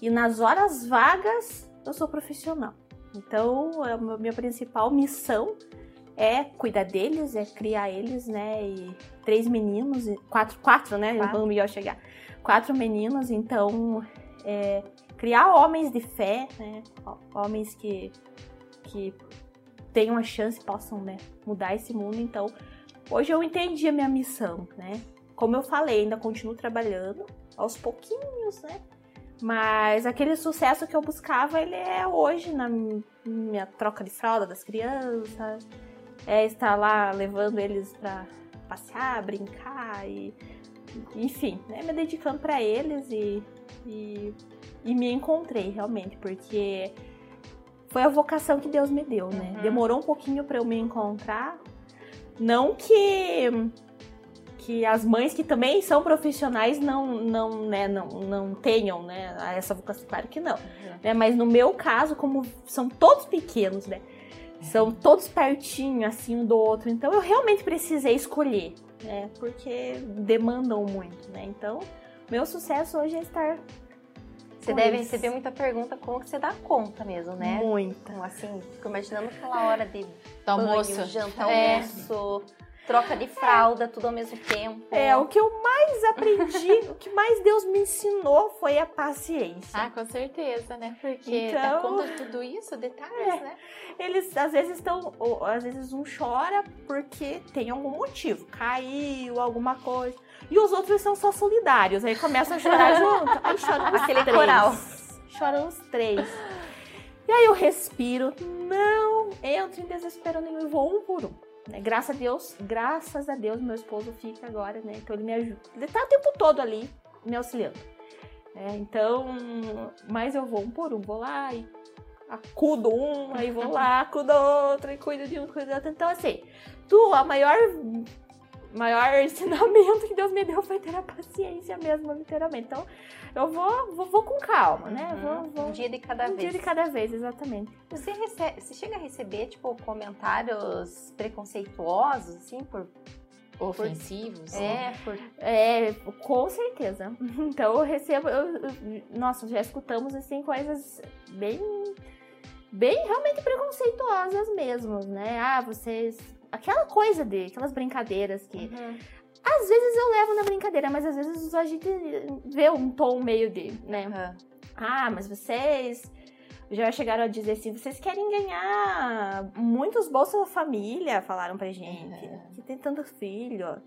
E nas horas vagas eu sou profissional. Então, a mi- minha principal missão é cuidar deles, é criar eles, né? E três meninos, quatro, quatro, né? Quatro. Quando o chegar. Quatro meninos, então é, criar homens de fé, né? Ho- Homens que, que tenham a chance, possam né, mudar esse mundo. Então, hoje eu entendi a minha missão, né? Como eu falei, ainda continuo trabalhando aos pouquinhos, né? Mas aquele sucesso que eu buscava, ele é hoje na mi- minha troca de fralda das crianças, é estar lá levando eles pra passear, brincar e enfim, né, me dedicando pra eles e, e, e me encontrei realmente, porque foi a vocação que Deus me deu, né? Uhum. Demorou um pouquinho pra eu me encontrar. Não que que as mães que também são profissionais não não né, não, não tenham né essa vocação claro que não né? mas no meu caso como são todos pequenos né são todos pertinho assim um do outro então eu realmente precisei escolher né porque demandam muito né então meu sucesso hoje é estar Você deve eles. receber muita pergunta como que você dá conta mesmo, né? muita Então, assim, fico imaginando aquela hora de Do banho, almoço. janta, É. almoço, troca de fralda, tudo ao mesmo tempo. é o que eu mais aprendi o que mais Deus me ensinou foi a paciência Ah, com certeza, né? Porque Então- dá conta de tudo isso, detalhes, É. né? eles às vezes estão, às vezes um chora porque tem algum motivo, caiu, alguma coisa. E os outros são só solidários, aí começam a chorar junto, aí choram os Aquele três. coral. Choram os três. E aí eu respiro, não entro em desespero nenhum e vou um por um. Né? Graças a Deus, graças a Deus, meu esposo fica agora, né? Então ele me ajuda. Ele tá o tempo todo ali me auxiliando. É, então, mas eu vou um por um, vou lá e acudo um, aí vou lá, acudo outro, e cuido de um, cuido do outro. Então, assim, tu, a maior, maior ensinamento que Deus me deu foi ter a paciência mesmo, literalmente. Então, eu vou, vou, vou com calma, né? Uhum. Vou, vou Um dia de cada um vez. dia de cada vez, exatamente. Você, recebe, você chega a receber, tipo, comentários preconceituosos, assim, por ofensivos. É, por... É, com certeza. Então eu recebo. Eu, eu- nossa, já escutamos assim coisas bem. bem realmente preconceituosas mesmo, né? Ah, vocês. Aquela coisa de. aquelas brincadeiras que. Uhum. Às vezes eu levo na brincadeira, mas às vezes a gente vê um tom meio de, né? Aham. Ah, mas vocês já chegaram a dizer assim, vocês querem ganhar muitos Bolsa Família, falaram pra gente. É. Que tem tanto filho.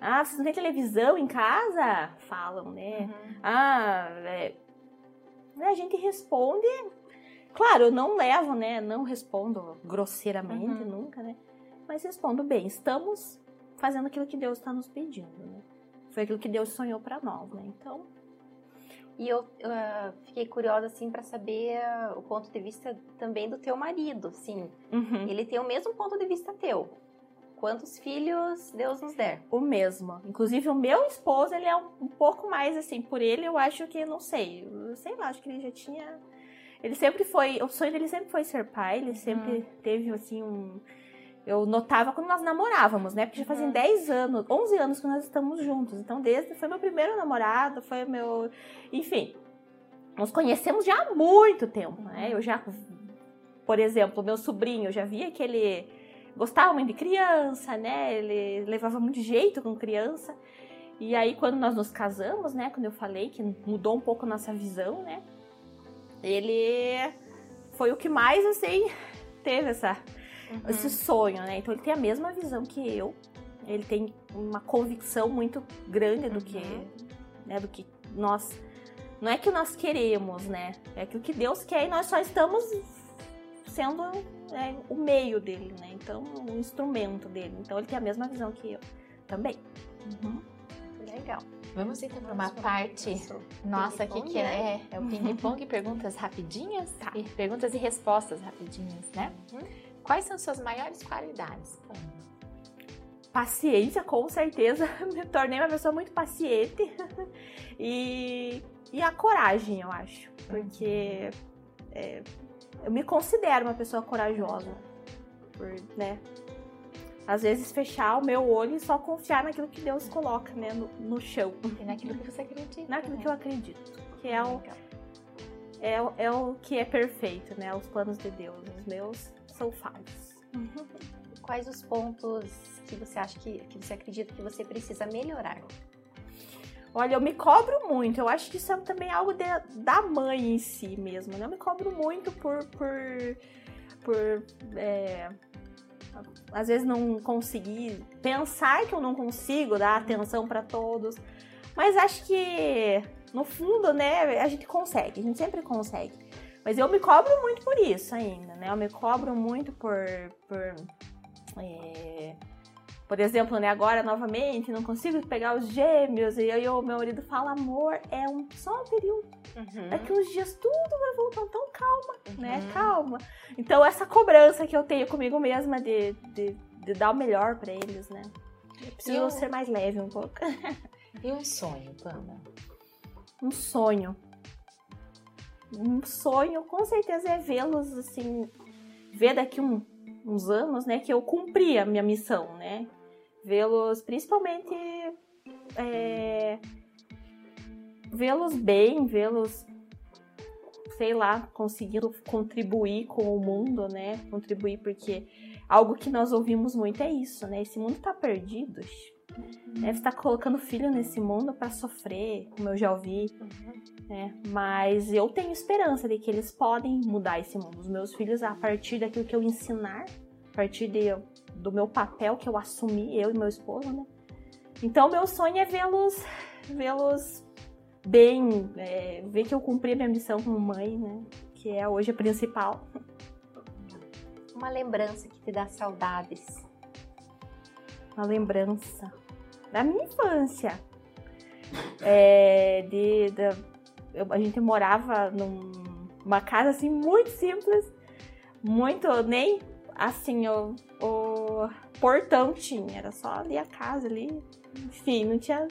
Ah, vocês não têm televisão em casa? Falam, né? Uhum. Ah, é... A gente responde. Claro, eu não levo, né? Não respondo grosseiramente, Uhum. nunca, né? Mas respondo bem. Estamos fazendo aquilo que Deus está nos pedindo, né? Foi aquilo que Deus sonhou pra nós, né? Então, E eu ah, fiquei curiosa, assim, pra saber ah, o ponto de vista também do teu marido, assim. uhum. Ele tem o mesmo ponto de vista teu. Quantos filhos Deus nos der? o mesmo. Inclusive, o meu esposo, ele é um, um pouco mais assim, por ele eu acho que, não sei, eu sei lá, acho que ele já tinha. Ele sempre foi. O sonho dele sempre foi ser pai, ele sempre teve assim um. Eu notava quando nós namorávamos, né? Porque já fazem Uhum. 10 anos, 11 anos que nós estamos juntos. Então, desde. Foi meu primeiro namorado, foi meu. Enfim. Nos conhecemos já há muito tempo, né? Eu já. Por exemplo, meu sobrinho, eu já via que ele gostava muito de criança, né? Ele levava muito jeito com criança. E aí, quando nós nos casamos, né? Quando eu falei que mudou um pouco a nossa visão, né? Ele foi o que mais, assim, teve essa, esse sonho, né? Então, ele tem a mesma visão que eu. Ele tem uma convicção muito grande do que, Uhum. né? Do que nós... Não é que nós queremos, né? É aquilo que Deus quer e nós só estamos sendo é, o meio dele, né? Então, o instrumento dele. Então, ele tem a mesma visão que eu também. Uhum. Legal. Vamos então para uma parte nossa aqui que né? é, é o ping-pong, perguntas rapidinhas Tá. e perguntas e respostas rapidinhas, né? Uhum. Quais são suas maiores qualidades? paciência, com certeza. Me tornei uma pessoa muito paciente. e, e a coragem, eu acho. Porque é, eu me considero uma pessoa corajosa. Por, né? Às vezes fechar o meu olho e só confiar naquilo que Deus coloca né, no, no chão. E naquilo que você acredita. Naquilo né? que eu acredito. Que é o, é, é o que é perfeito, né? Os planos de Deus. Os meus são falhos. Quais os pontos que você acha que, que você acredita que você precisa melhorar? Olha, eu me cobro muito. Eu acho que isso é também algo de- da mãe em si mesmo. Né? Eu me cobro muito por. por, por é, às vezes não conseguir. Pensar que eu não consigo dar atenção para todos. Mas acho que, no fundo, né, a gente consegue. A gente sempre consegue. Mas eu me cobro muito por isso ainda, né? Eu me cobro muito por. por é, por exemplo, né, agora novamente, não consigo pegar os gêmeos, e aí o meu marido fala, amor, é um, só um período, daqui uns dias tudo vai voltar, então calma, né, Uhum. calma. Então essa cobrança que eu tenho comigo mesma de, de, de dar o melhor pra eles, né. Eu preciso Eu- ser mais leve um pouco. E um sonho, Pamela? Um sonho. Um sonho, com certeza, é vê-los, assim, ver daqui um- uns anos, né, que eu cumpri a minha missão, né. Vê-los, principalmente, é, vê-los bem, vê-los, sei lá, conseguindo contribuir com o mundo, né, contribuir porque algo que nós ouvimos muito é isso, né, esse mundo tá perdido, você tá colocando filho nesse mundo pra sofrer, como eu já ouvi, né? Mas eu tenho esperança de que eles podem mudar esse mundo. Os meus filhos, a partir daquilo que eu ensinar, a partir de, do meu papel que eu assumi, eu e meu esposo, né? Então, meu sonho é vê-los vê-los bem, é, ver que eu cumpri a minha missão como mãe, né? Que é hoje a principal. Uma lembrança que te dá saudades. Uma lembrança da minha infância. É, de, da- eu- a gente morava num- numa casa assim muito simples, muito nem assim o, o portão tinha, era só ali a casa ali, enfim, não tinha.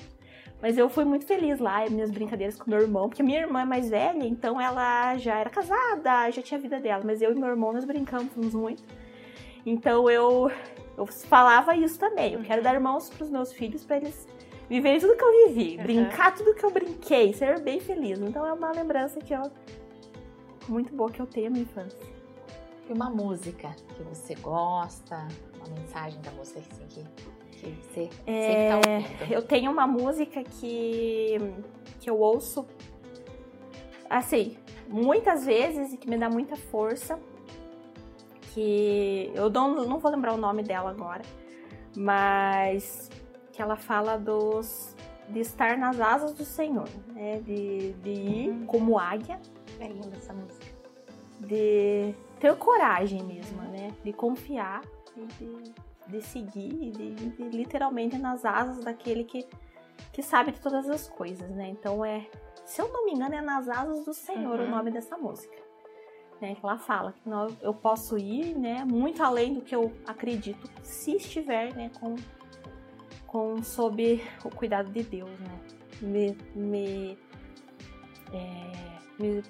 Mas eu fui muito feliz lá, minhas brincadeiras com meu irmão, porque minha irmã é mais velha, então ela já era casada, já tinha a vida dela, mas eu e meu irmão nós brincamos muito. Então eu eu falava isso também. Eu quero dar irmãos pros meus filhos para eles viverem tudo que eu vivi, Uhum. brincar tudo que eu brinquei, ser bem feliz. Então é uma lembrança que eu muito boa que eu tenho na minha infância. E uma música que você gosta, uma mensagem da música assim, que, que você É, sempre tá ouvindo. Eu tenho uma música que, que eu ouço, assim, muitas vezes e que me dá muita força. Que eu não, não vou lembrar o nome dela agora, mas que ela fala dos de estar nas asas do Senhor, né? De, de ir como águia, É linda essa música. de ter coragem mesmo, né? De confiar e de, de seguir de, de literalmente nas asas daquele que, que sabe de todas as coisas, né? Então é, se eu não me engano, é nas asas do Senhor Uhum. o nome dessa música. Né, que ela fala que não, eu posso ir, né, muito além do que eu acredito, se estiver, né, com, com sob o cuidado de Deus, né, me, me, é, me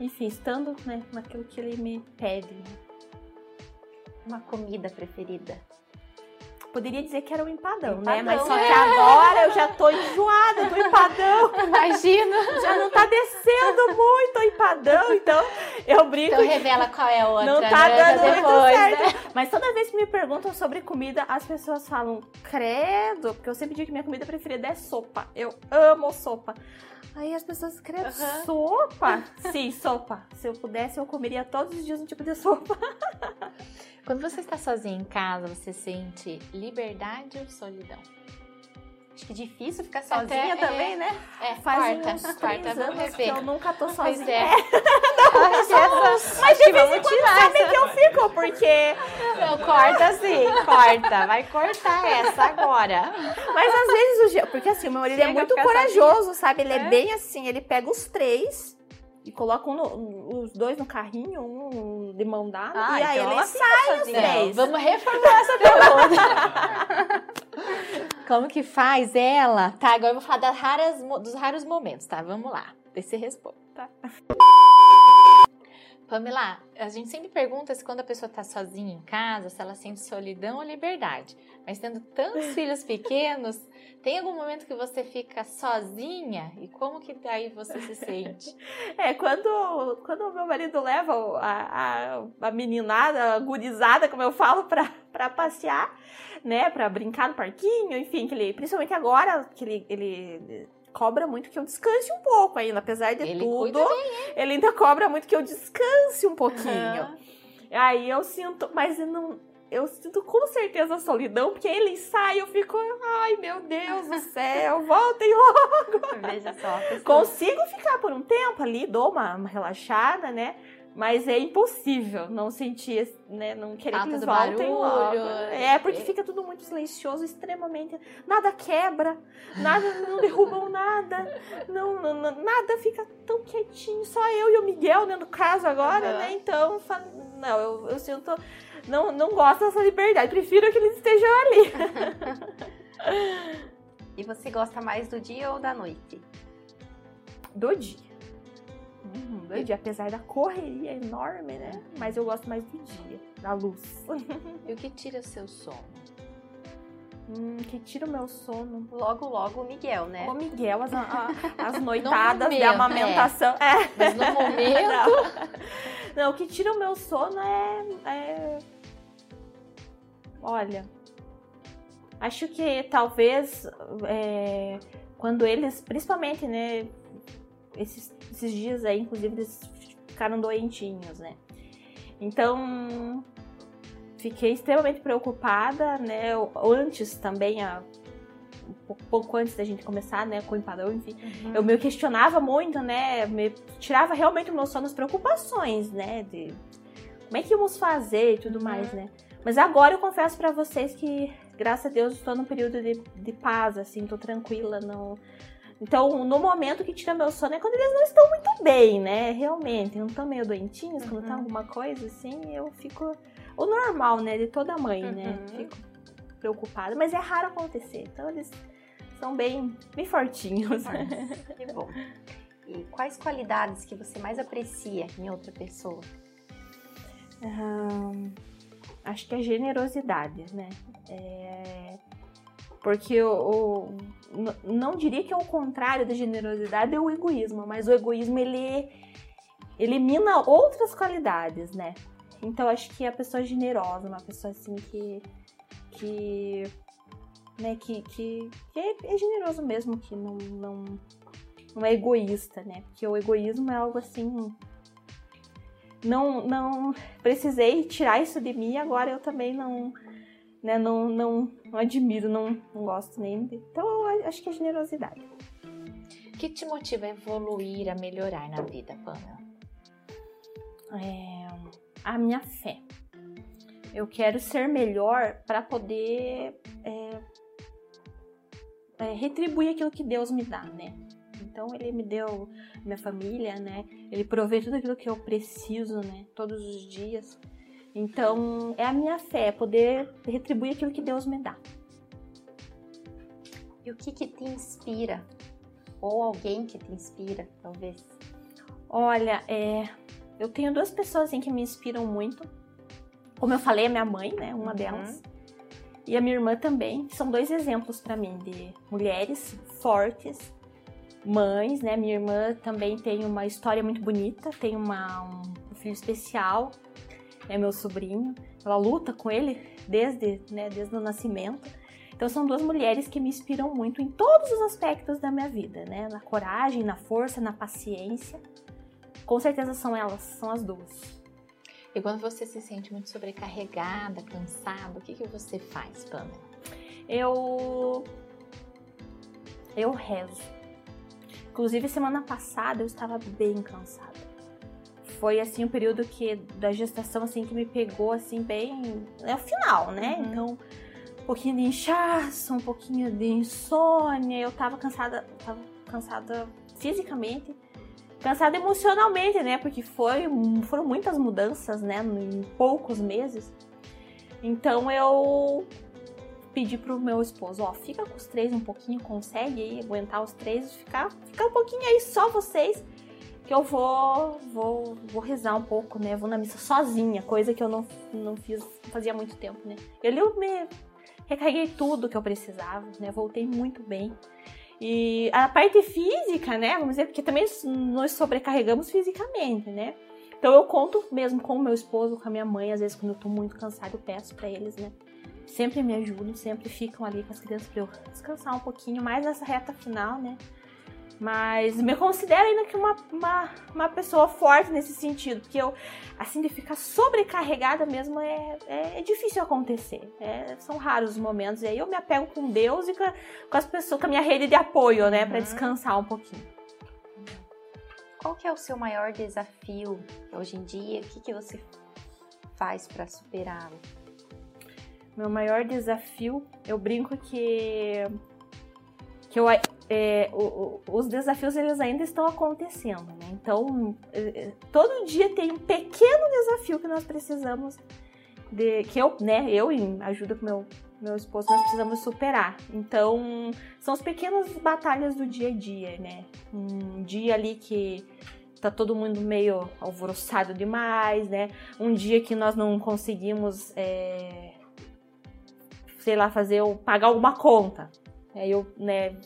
enfim, estando né, naquilo que ele me pede. né. Uma comida preferida. Poderia dizer que era o empadão, Empadão, né? Mas só que agora eu já tô enjoada do empadão. Imagina! Já não tá descendo muito o empadão, então eu brinco. Então revela qual é a outra. Não tá né? dando muito Depois, certo. né? Mas toda vez que me perguntam sobre comida, as pessoas falam, credo, porque eu sempre digo que minha comida preferida é sopa. Eu amo sopa. Aí as pessoas, credo, Aham. sopa? Sim, sopa. Se eu pudesse, eu comeria todos os dias um tipo de sopa. Quando você está sozinha em casa, você sente liberdade ou solidão? Acho que difícil ficar Até, sozinha é. também, né? É, Faz quarta, uns quarta, três vamos anos que eu nunca tô Pois sozinha. é. Mas de vez em quando sabem que eu fico, porque... Não, corta sim, corta. Vai cortar essa agora. Mas às vezes o Porque assim, o meu marido é Chega muito corajoso, sabe? Ele é. É? bem assim, ele pega os três e coloca um os dois no carrinho, um de mão dada, Ah, e aí então ele sai os sozinha. três. Vamos reformular essa pergunta. Como que faz ela? Tá, agora eu vou falar das raras dos raros momentos, tá? Vamos lá. Vê se você responde. Tá. Pamela, a gente sempre pergunta se quando a pessoa tá sozinha em casa, se ela sente solidão ou liberdade. Mas tendo tantos filhos pequenos, tem algum momento que você fica sozinha? E como que daí você se sente? É, quando, quando o meu marido leva a, a, a meninada, a gurizada, como eu falo, pra, pra passear, né? Pra brincar no parquinho, enfim, que ele, principalmente agora, que ele, ele cobra muito que eu descanse um pouco ainda, apesar de Ele tudo. cuida ele ainda cobra muito que eu descanse um pouquinho. Aham. Aí eu sinto, mas eu não. Eu sinto com certeza solidão, porque ele sai, eu fico, ai meu Deus do céu, voltem logo. Veja só. a. Consigo ficar por um tempo ali, dou uma, uma relaxada, né? Mas é impossível não sentir, né? Não querer Falta que eles voltem logo. barulho. É, porque fica tudo muito silencioso, extremamente. Nada quebra, nada, não derrubam nada, não, não- não- nada fica tão quietinho. Só eu e o Miguel, né? No caso agora, Aham. né? Então, não, eu, eu sinto. Não, não gosto dessa liberdade, prefiro que eles estejam ali. E você gosta mais do dia ou da noite? Do dia. Uhum, do dia, apesar da correria enorme, né? Mas eu gosto mais do dia, da luz. E o que tira o seu sono? Hum, que tira o meu sono. Logo, logo o Miguel, né? O Miguel, as, a- as noitadas de momento, amamentação. É. Mas no momento. Não. Não, o que tira o meu sono é. é- Olha. Acho que talvez é, quando eles, principalmente, né? Esses, esses dias aí, inclusive, eles ficaram doentinhos, né? Então, fiquei extremamente preocupada, né? Antes também, a, um pouco- antes da gente começar, né? Com o empadão, enfim. Uhum. Eu me questionava muito, né? Me tirava realmente o meu sono as preocupações, né? De como é que íamos fazer e tudo Uhum. mais, né? Mas agora eu confesso pra vocês que, graças a Deus, estou num período de, de paz, assim, tô tranquila, não. Então, no momento que tira meu sono é quando eles não estão muito bem, né? Realmente, não estão meio doentinhos, quando tá Uhum. alguma coisa assim, eu fico. O normal, né? De toda mãe, né? Uhum. Fico preocupada. Mas é raro acontecer. Então, eles são bem, bem fortinhos. Que bom. E quais qualidades que você mais aprecia em outra pessoa? Ahn, acho que é generosidade, né? É, porque o, o, não diria que é o contrário da generosidade é o egoísmo, mas o egoísmo ele elimina outras qualidades, né? Então acho que a pessoa generosa, uma pessoa assim que que né, que, que, que é, é, generoso mesmo, que não, não, não é egoísta, né? Porque o egoísmo é algo assim. Não, não precisei tirar isso de mim, agora eu também não, né, não, não, não admiro, não, não gosto nem de. Então eu acho que é generosidade. O que te motiva a evoluir, a melhorar na vida, Pamela? É, a minha fé. Eu quero ser melhor para poder é, é, retribuir aquilo que Deus me dá, né? Então ele me deu minha família, né? Ele provê tudo aquilo que eu preciso, né? Todos os dias. Então é a minha fé, é poder retribuir aquilo que Deus me dá. E o que que te inspira? Ou alguém que te inspira, talvez? Olha, é, eu tenho duas pessoas assim, que me inspiram muito. Como eu falei, a minha mãe, né? Uma uhum. delas e a minha irmã também. São dois exemplos para mim de mulheres fortes, mães, né? Minha irmã também tem uma história muito bonita, tem uma, um filho especial, é meu sobrinho. Ela luta com ele desde, né, desde o nascimento. Então são duas mulheres que me inspiram muito em todos os aspectos da minha vida, né? Na coragem, na força, na paciência. Com certeza são elas, são as duas. E quando você se sente muito sobrecarregada, cansada, o que, que você faz, Pamela? Eu. Eu rezo. Inclusive, semana passada eu estava bem cansada. Foi assim um período que da gestação assim que me pegou assim bem é o final, né? Uhum. Então, um pouquinho de inchaço, um pouquinho de insônia, eu tava cansada, tava cansada fisicamente cansada emocionalmente, né? Porque foi, foram muitas mudanças, né? Em poucos meses. Então eu pedi pro meu esposo, ó, fica com os três um pouquinho, consegue aí aguentar os três, ficar, ficar um pouquinho aí só vocês, que eu vou, vou, vou rezar um pouco, né? Vou na missa sozinha, coisa que eu não, não fiz fazia muito tempo, né? Eu me recarreguei tudo que eu precisava, né? Voltei muito bem. E a parte física, né? Vamos dizer, porque também nós sobrecarregamos fisicamente, né? Então eu conto mesmo com o meu esposo, com a minha mãe, às vezes quando eu tô muito cansada, eu peço para eles, né? Sempre me ajudam, sempre ficam ali com as crianças pra eu descansar um pouquinho mais nessa reta final, né? Mas me considero ainda que uma, uma, uma pessoa forte nesse sentido, porque eu, assim, de ficar sobrecarregada mesmo é, é, é difícil acontecer. É, são raros os momentos. E aí eu me apego com Deus e com, com as pessoas, com a minha rede de apoio, né, uhum. para descansar um pouquinho. Qual que é o seu maior desafio hoje em dia? O que, que você faz para superá-lo? Meu maior desafio, eu brinco que que eu, é, o, o, os desafios eles ainda estão acontecendo, né? Então, é, é, todo dia tem um pequeno desafio que nós precisamos de que eu, né, eu em ajuda com meu meu esposo nós precisamos superar. Então, são as pequenas batalhas do dia a dia, né? Um dia ali que tá todo mundo meio alvoroçado demais, né? Um dia que nós não conseguimos, é, sei lá, fazer ou pagar alguma conta. Aí eu, né,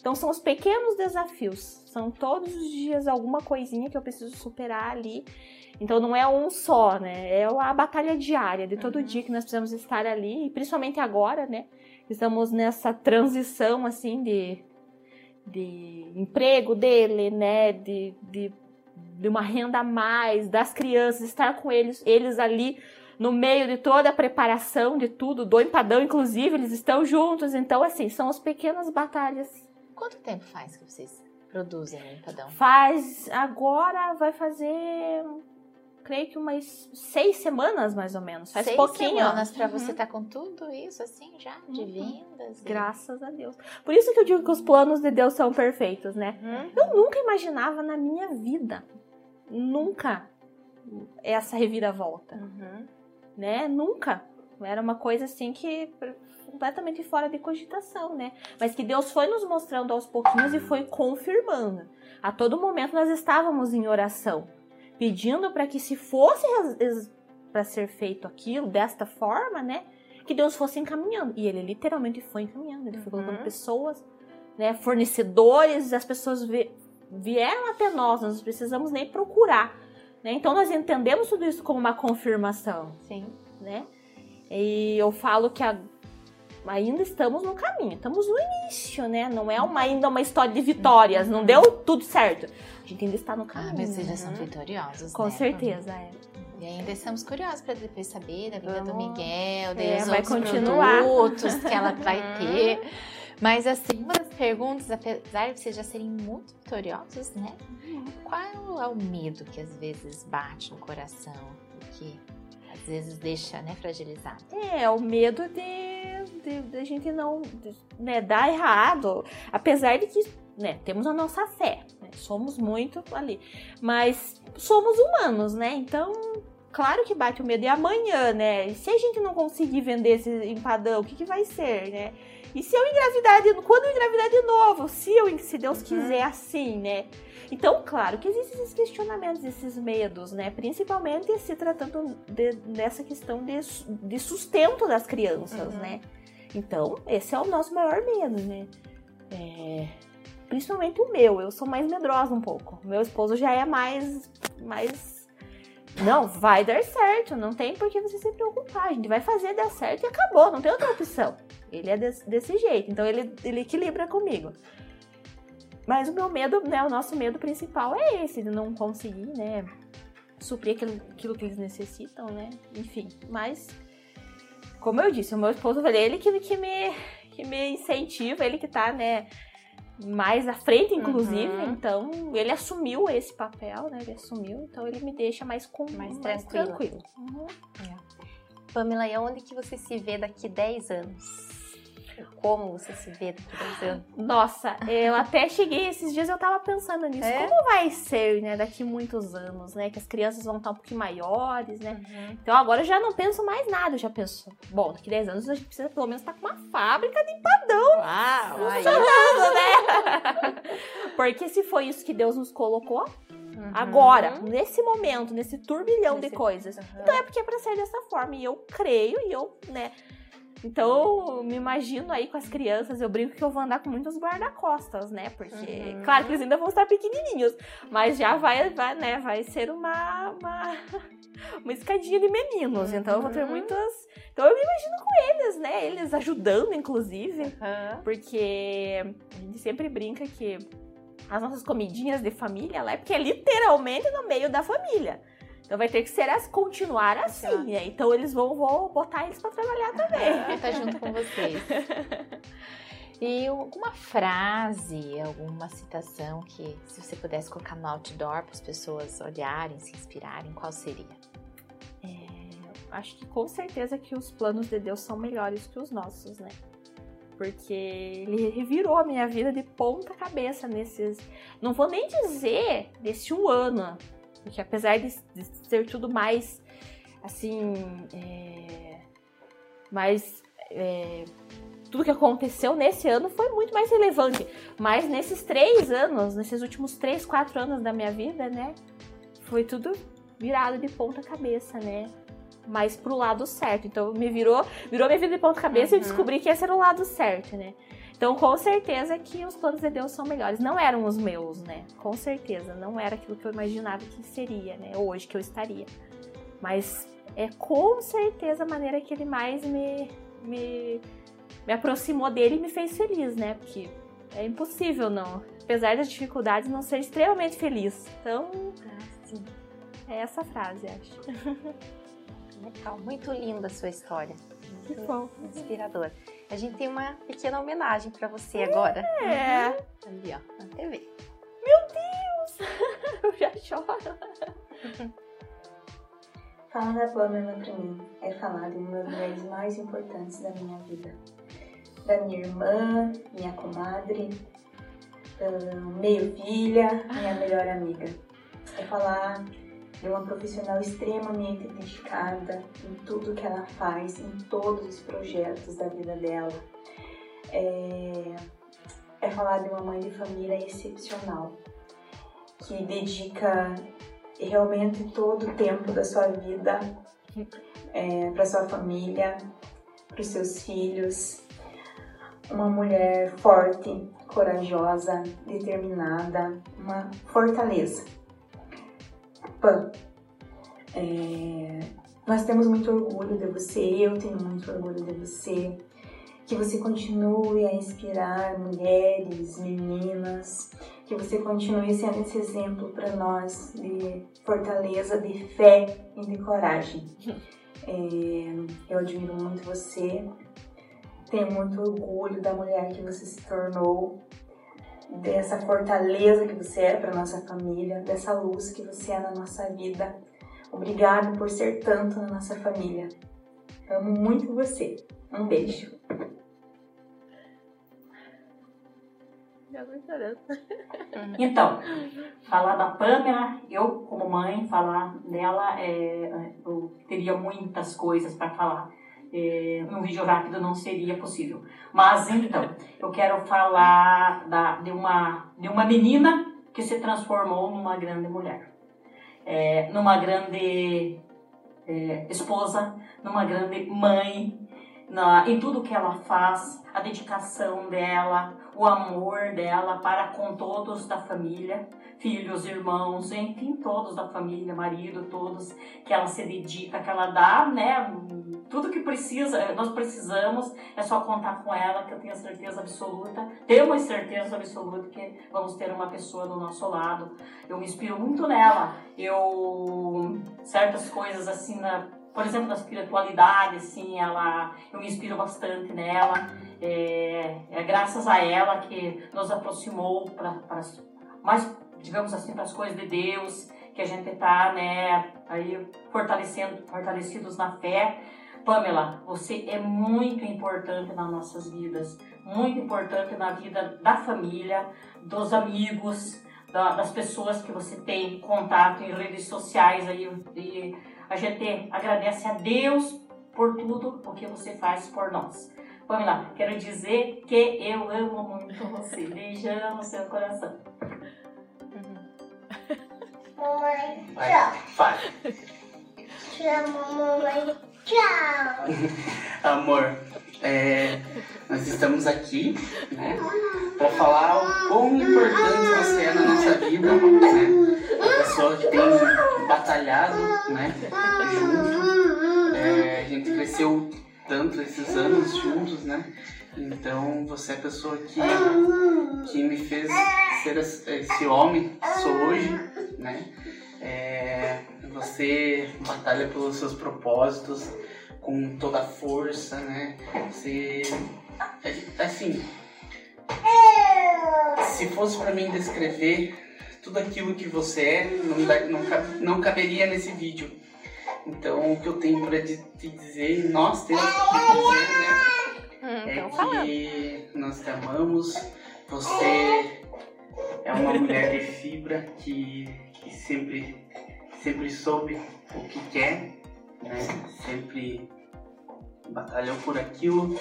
então são os pequenos desafios. São todos os dias alguma coisinha que eu preciso superar ali. Então não é um só, né? É a batalha diária de todo uhum. dia que nós precisamos estar ali, e principalmente agora, né? Estamos nessa transição assim de, de emprego dele, né? De, de, de uma renda a mais, das crianças, estar com eles, eles ali no meio de toda a preparação de tudo, do empadão, inclusive, eles estão juntos. Então, assim, são as pequenas batalhas Quanto tempo faz que vocês produzem o empadão? Faz. Agora vai fazer. Creio que umas seis semanas, mais ou menos. Faz seis pouquinho. semanas pra uhum. você estar tá com tudo isso, assim, já, de uhum. vendas. E... Graças a Deus. Por isso que eu digo que os planos de Deus são perfeitos, né? Uhum. Eu nunca imaginava na minha vida, nunca, essa reviravolta. Uhum. Né? Nunca. Era uma coisa assim que completamente fora de cogitação, né? Mas que Deus foi nos mostrando aos pouquinhos e foi confirmando. A todo momento nós estávamos em oração, pedindo para que se fosse para ser feito aquilo desta forma, né? Que Deus fosse encaminhando. E ele literalmente foi encaminhando. Ele foi colocando Uhum. pessoas, né? Fornecedores, as pessoas vi- vieram até nós, nós não precisamos nem procurar. Né? Então nós entendemos tudo isso como uma confirmação Sim. né? E eu falo que a- ainda estamos no caminho, estamos no início, né? Não é uma, ainda uma história de vitórias, não deu tudo certo. A gente ainda está no Ah, caminho. mas vocês já né? são vitoriosos, Com né? certeza, é. E ainda estamos curiosos para depois saber da vida do Vamos. Miguel, dos É, vai outros continuar. produtos que ela vai Uhum. ter. Mas assim, uma das perguntas, apesar de vocês já serem muito vitoriosos, né? Qual é o medo que às vezes bate no coração que às vezes deixa, né, fragilizado? É, o medo de, de, de a gente não de, né, dar errado. Apesar de que né, temos a nossa fé, né, somos muito ali. Mas somos humanos, né? Então, claro que bate o medo. E amanhã, né? Se a gente não conseguir vender esse empadão, o que, que vai ser, né? E se eu engravidar de quando eu engravidar de novo? Se, eu, se Deus quiser assim, né? Então, claro que existem esses questionamentos, esses medos, né? Principalmente se tratando de- dessa questão de, de sustento das crianças, Uhum. né? Então, esse é o nosso maior medo, né? É, principalmente o meu, eu sou mais medrosa um pouco. Meu esposo já é mais, mais não, vai dar certo, não tem por que você se preocupar. A gente vai fazer dar certo e acabou, não tem outra opção. Ele é desse, desse jeito, então ele, ele equilibra comigo. Mas o meu medo, né, o nosso medo principal é esse, de não conseguir, né, suprir aquilo, aquilo que eles necessitam, né, enfim. Mas, como eu disse, o meu esposo, ele que, que, me, que me incentiva, ele que tá, né, mais à frente, inclusive, Uhum. então ele assumiu esse papel, né, ele assumiu, então ele me deixa mais, com, Mais mais, tranquila. tranquilo. Uhum. Pamela, e onde que você se vê daqui 10 anos? Como você se vê daqui 10 anos? Nossa, eu até cheguei esses dias eu tava pensando nisso. É? Como vai ser, né, daqui muitos anos, né? Que as crianças vão estar um pouquinho maiores, né? Então agora eu já não penso mais nada. Eu já penso, bom, daqui 10 anos a gente precisa pelo menos estar com uma fábrica de empadão Uau! Funcionando, né? Porque se foi isso que Deus nos colocou, Uhum. agora, nesse momento, nesse turbilhão de Nesse- coisas, Uhum. então é porque é pra ser dessa forma. E eu creio e eu, né? Então, eu me imagino aí com as crianças, eu brinco que eu vou andar com muitos guarda-costas, né? Porque, Uhum. claro que eles ainda vão estar pequenininhos, mas já vai, vai né? Vai ser uma, uma, uma escadinha de meninos. Então, eu vou ter Uhum. muitas. Então, eu me imagino com eles, né? Eles ajudando, inclusive. Uhum. Porque a gente sempre brinca que as nossas comidinhas de família lá é porque é literalmente no meio da família. Então vai ter que ser as, continuar assim, né? Então eles vão, vou botar eles pra trabalhar também. Ele tá junto com vocês. E alguma frase, alguma citação que, se você pudesse colocar no outdoor para as pessoas olharem, se inspirarem, qual seria? Acho que com certeza que os planos de Deus são melhores que os nossos, né? Porque ele revirou a minha vida de ponta cabeça nesses. Não vou nem dizer desse um ano, porque apesar de, de ser tudo mais assim. É, mais. é, tudo que aconteceu nesse ano foi muito mais relevante. Mas nesses três anos, nesses últimos três, quatro anos da minha vida, né? Foi tudo virado de ponta cabeça, né? Mas pro lado certo. Então me virou, virou minha vida de ponta cabeça e eu Uhum. descobri que esse era o lado certo, né? Então, com certeza que os planos de Deus são melhores. Não eram os meus, né? Com certeza. Não era aquilo que eu imaginava que seria, né? Hoje que eu estaria. Mas é com certeza a maneira que ele mais me, me, me aproximou dele e me fez feliz, né? Porque é impossível não. Apesar das dificuldades, não ser extremamente feliz. Então, Sim. é essa frase, acho. Legal, muito linda a sua história. Que bom. inspiradora. A gente tem uma pequena homenagem pra você agora. É, Ali, ó. Na TV. eu já choro. Falar da Pamela pra mim é falar de uma das mulheres mais importantes da minha vida. Da minha irmã, minha comadre, meio filha, minha melhor amiga. É falar de uma profissional extremamente dedicada em tudo que ela faz, em todos os projetos da vida dela. É, é falar de uma mãe de família excepcional, que dedica realmente todo o tempo da sua vida é, para sua família, para os seus filhos. Uma mulher forte, corajosa, determinada, uma fortaleza. Pan, é, nós temos muito orgulho de você, eu tenho muito orgulho de você. Que você continue a inspirar mulheres, meninas, que você continue sendo esse exemplo para nós de fortaleza, de fé e de coragem. É, eu admiro muito você, tenho muito orgulho da mulher que você se tornou, dessa fortaleza que você é para nossa família, dessa luz que você é na nossa vida. Obrigada por ser tanto na nossa família. Amo muito você. Um beijo. Então, falar da Pamela, eu como mãe, falar dela, é, eu teria muitas coisas para falar. É, um vídeo rápido não seria possível. Mas então, eu quero falar da, de, uma, de uma menina que se transformou numa grande mulher. É, numa grande é, esposa, numa grande mãe, na, em tudo que ela faz, a dedicação dela, o amor dela para com todos da família, filhos, irmãos, enfim, todos da família, marido, todos, que ela se dedica, que ela dá, né, tudo que precisa, nós precisamos, é só contar com ela, que eu tenho certeza absoluta, temos certeza absoluta que vamos ter uma pessoa do nosso lado. Eu me inspiro muito nela. Eu, certas coisas assim, na, por exemplo, na espiritualidade, assim, ela, eu me inspiro bastante nela. É, é graças a ela que nos aproximou para mais, digamos assim, para as coisas de Deus, que a gente está, né, aí fortalecendo, fortalecidos na fé. Pamela, você é muito importante nas nossas vidas, muito importante na vida da família, dos amigos, da, das pessoas que você tem contato em redes sociais aí. E a gente agradece a Deus por tudo o que você faz por nós. Pamela, quero dizer que eu amo muito você. Beijão no seu coração. Mamãe, tchau. Vai. Te amo, mamãe. Tchau. Amor, é, nós estamos aqui, né, para falar o quão importante você é na nossa vida, né? A pessoa que tem batalhado, né, junto. É, a gente cresceu tanto esses anos juntos, né? Então você é a pessoa que, que me fez ser esse homem que sou hoje, né? É, você batalha pelos seus propósitos com toda a força, né? Você. Assim. Se fosse para mim descrever tudo aquilo que você é, não, dá, não, não caberia nesse vídeo. Então, o que eu tenho para te dizer, nós temos para dizer, né? Hum, é então que falando. nós te amamos. Você é uma mulher de fibra que, que sempre sempre soube o que quer, né? sempre batalhou por aquilo,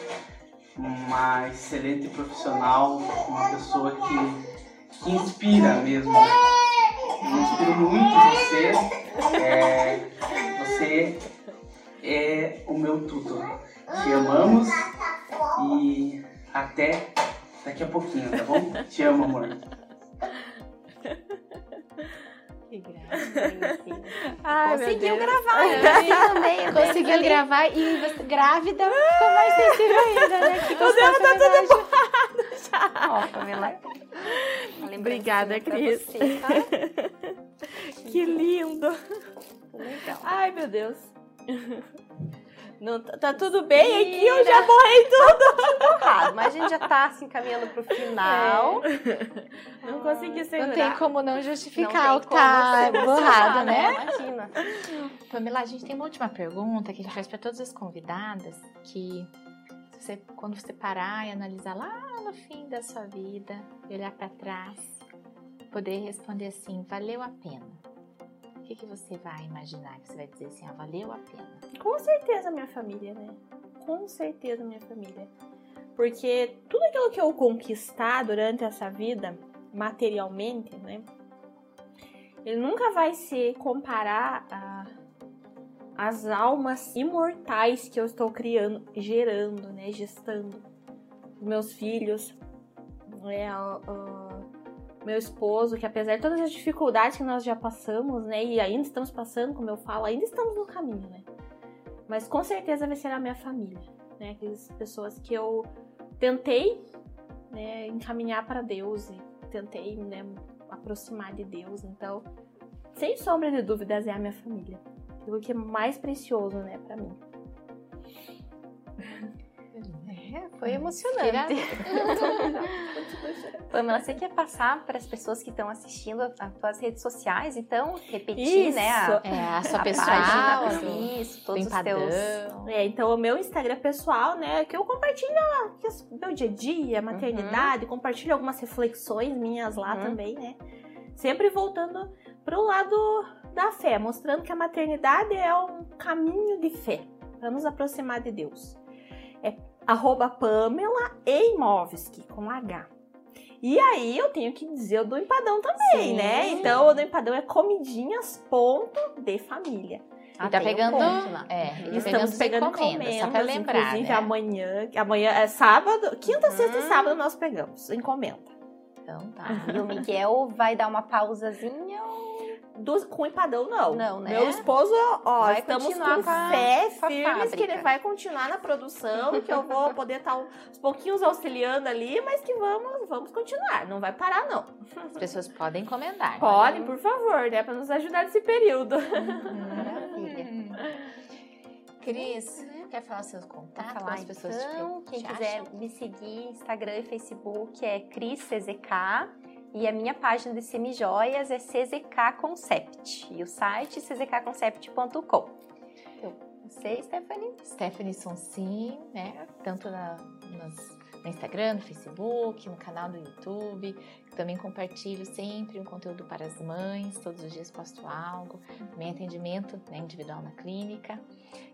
uma excelente profissional, uma pessoa que, que inspira mesmo. Eu inspiro muito você. É, você é o meu tudo. Te amamos e até daqui a pouquinho, tá bom? Te amo, amor. Que graça. Ai, Conseguiu gravar, eu também. Conseguiu ali. gravar e você, grávida ficou mais sensível ainda, né? Que O dela tá tudo borrado já. Ó, Pamela. Lembrancinha Obrigada, Cris. você, tá? Que lindo. Legal. Ai, meu Deus. Não, tá, tá tudo bem aqui? Eu já borrei tudo. Borrado, mas a gente já tá se encaminhando pro final. Não consegui segurar. Não tem como não Não justificar o tem que tá borrado, emocionar, né? Imagina. Pamela, a gente tem uma última pergunta que a gente faz para todas as convidadas, que você, quando você parar e analisar lá no fim da sua vida, e olhar para trás, poder responder assim, valeu a pena. Que, que você vai imaginar? Que você vai dizer assim, ah, valeu a pena. Com certeza minha família, né? Com certeza minha família. Porque tudo aquilo que eu conquistar durante essa vida, materialmente, né? Ele nunca vai se comparar a, as almas imortais que eu estou criando, gerando, né, gestando. Meus filhos, né, meu esposo, que apesar de todas as dificuldades que nós já passamos, né, e ainda estamos passando, como eu falo, ainda estamos no caminho, né. Mas com certeza vai ser a minha família, né, aquelas pessoas que eu tentei, né, encaminhar para Deus e tentei, né, aproximar de Deus. Então, sem sombra de dúvidas, é a minha família. Aquilo que é mais precioso, né, para mim. É, foi emocionante. Pamela, você quer passar para as pessoas que estão assistindo as tuas redes sociais, então repetir, Isso. né? A, É, a sua a pessoal, página, do- isso, do todos os teus. É, então o meu Instagram pessoal, né, que eu compartilho os- meu dia a dia, maternidade, compartilho algumas reflexões minhas lá Uhum. também, né? Sempre voltando pro lado da fé, mostrando que a maternidade é um caminho de fé para nos aproximar de Deus. Arroba Pamela Eimovski, com H. E aí eu tenho que dizer o do empadão também, Sim. né? Então o do empadão é comidinhas ponto de família. Ah, E tá tem um pegando. ponto. É, e Estamos pegando encomendas, só pra lembrar. inclusive Né? amanhã, amanhã é sábado, quinta, Uhum. sexta e sábado nós pegamos, encomenda. Então tá. E o Miguel vai dar uma pausazinha ou Do, com empadão não. Não, né? Meu esposo, ó, Vai estamos com com a- fé com firmes que ele vai continuar na produção, que eu vou poder estar uns pouquinhos auxiliando ali, mas que vamos, vamos continuar, não vai parar não. As pessoas podem encomendar. Podem, por favor, né, para nos ajudar nesse período. Maravilha. Cris, quer falar seus contatos falar para as pessoas te- então, quem te quiser acham? me seguir, Instagram e Facebook é Cris CZK e a minha página de semijoias é CZK Concept e o site czkconcept.com. Então, você, Stephanie? Stephanie Sonsim, né? Tanto na, nas- no Instagram, no Facebook, no canal do YouTube. Também compartilho sempre um conteúdo para as mães. Todos os dias posto algo. Também atendimento né, individual na clínica.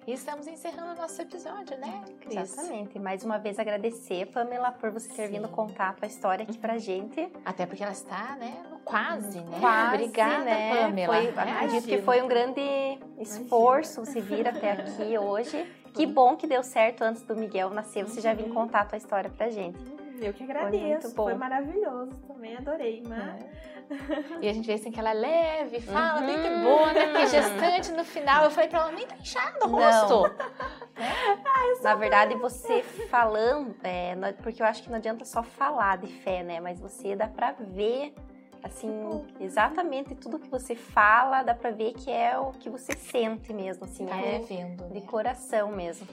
E estamos encerrando o nosso episódio, né, Cris? Exatamente. Mais uma vez agradecer, Pamela, por você ter Sim. vindo contar a tua história aqui pra gente. Até porque ela está, né, no quase, né? Quase, Obrigada, né? Pamela. Foi, acredito que Imagina. foi um grande esforço você vir até aqui hoje. Que bom que deu certo antes do Miguel nascer, você já vir contar a tua história pra gente. Eu que muito agradeço, bom. foi maravilhoso também, adorei, mas... E a gente vê assim que ela é leve, fala, Uhum. bem de boa, né? Porque gestante no final, eu falei pra ela, nem tá inchado o Não. rosto. Na verdade, você falando, é, porque eu acho que não adianta só falar de fé, né? Mas você dá pra ver, assim, exatamente tudo que você fala, dá pra ver que é o que você sente mesmo, assim, Tá é vivendo, de né? coração mesmo.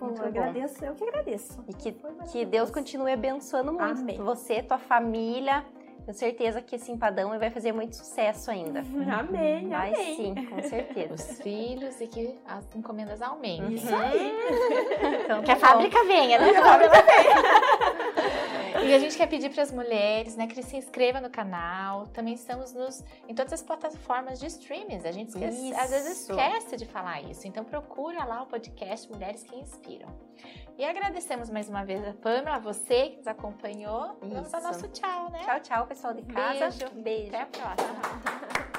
Muito eu bom. agradeço, eu que agradeço. E que, que. Deus continue abençoando muito Amém. você, tua família. Tenho certeza que esse empadão vai fazer muito sucesso ainda. Amém, Vai amém. sim, com certeza. Os filhos e que as encomendas aumentem. Isso aí. Então, Que a tá bom. fábrica venha, né? E a gente quer pedir para as mulheres, né, que se inscreva no canal. Também estamos nos, em todas as plataformas de streams. A gente esquece- às vezes Isso. esquece de falar isso. Então procura lá o podcast Mulheres que Inspiram. E agradecemos mais uma vez a Pamela, a você que nos acompanhou. Vamos ao Isso. nosso tchau, né? Tchau, tchau, pessoal de casa. Beijo. Beijo. Até a próxima.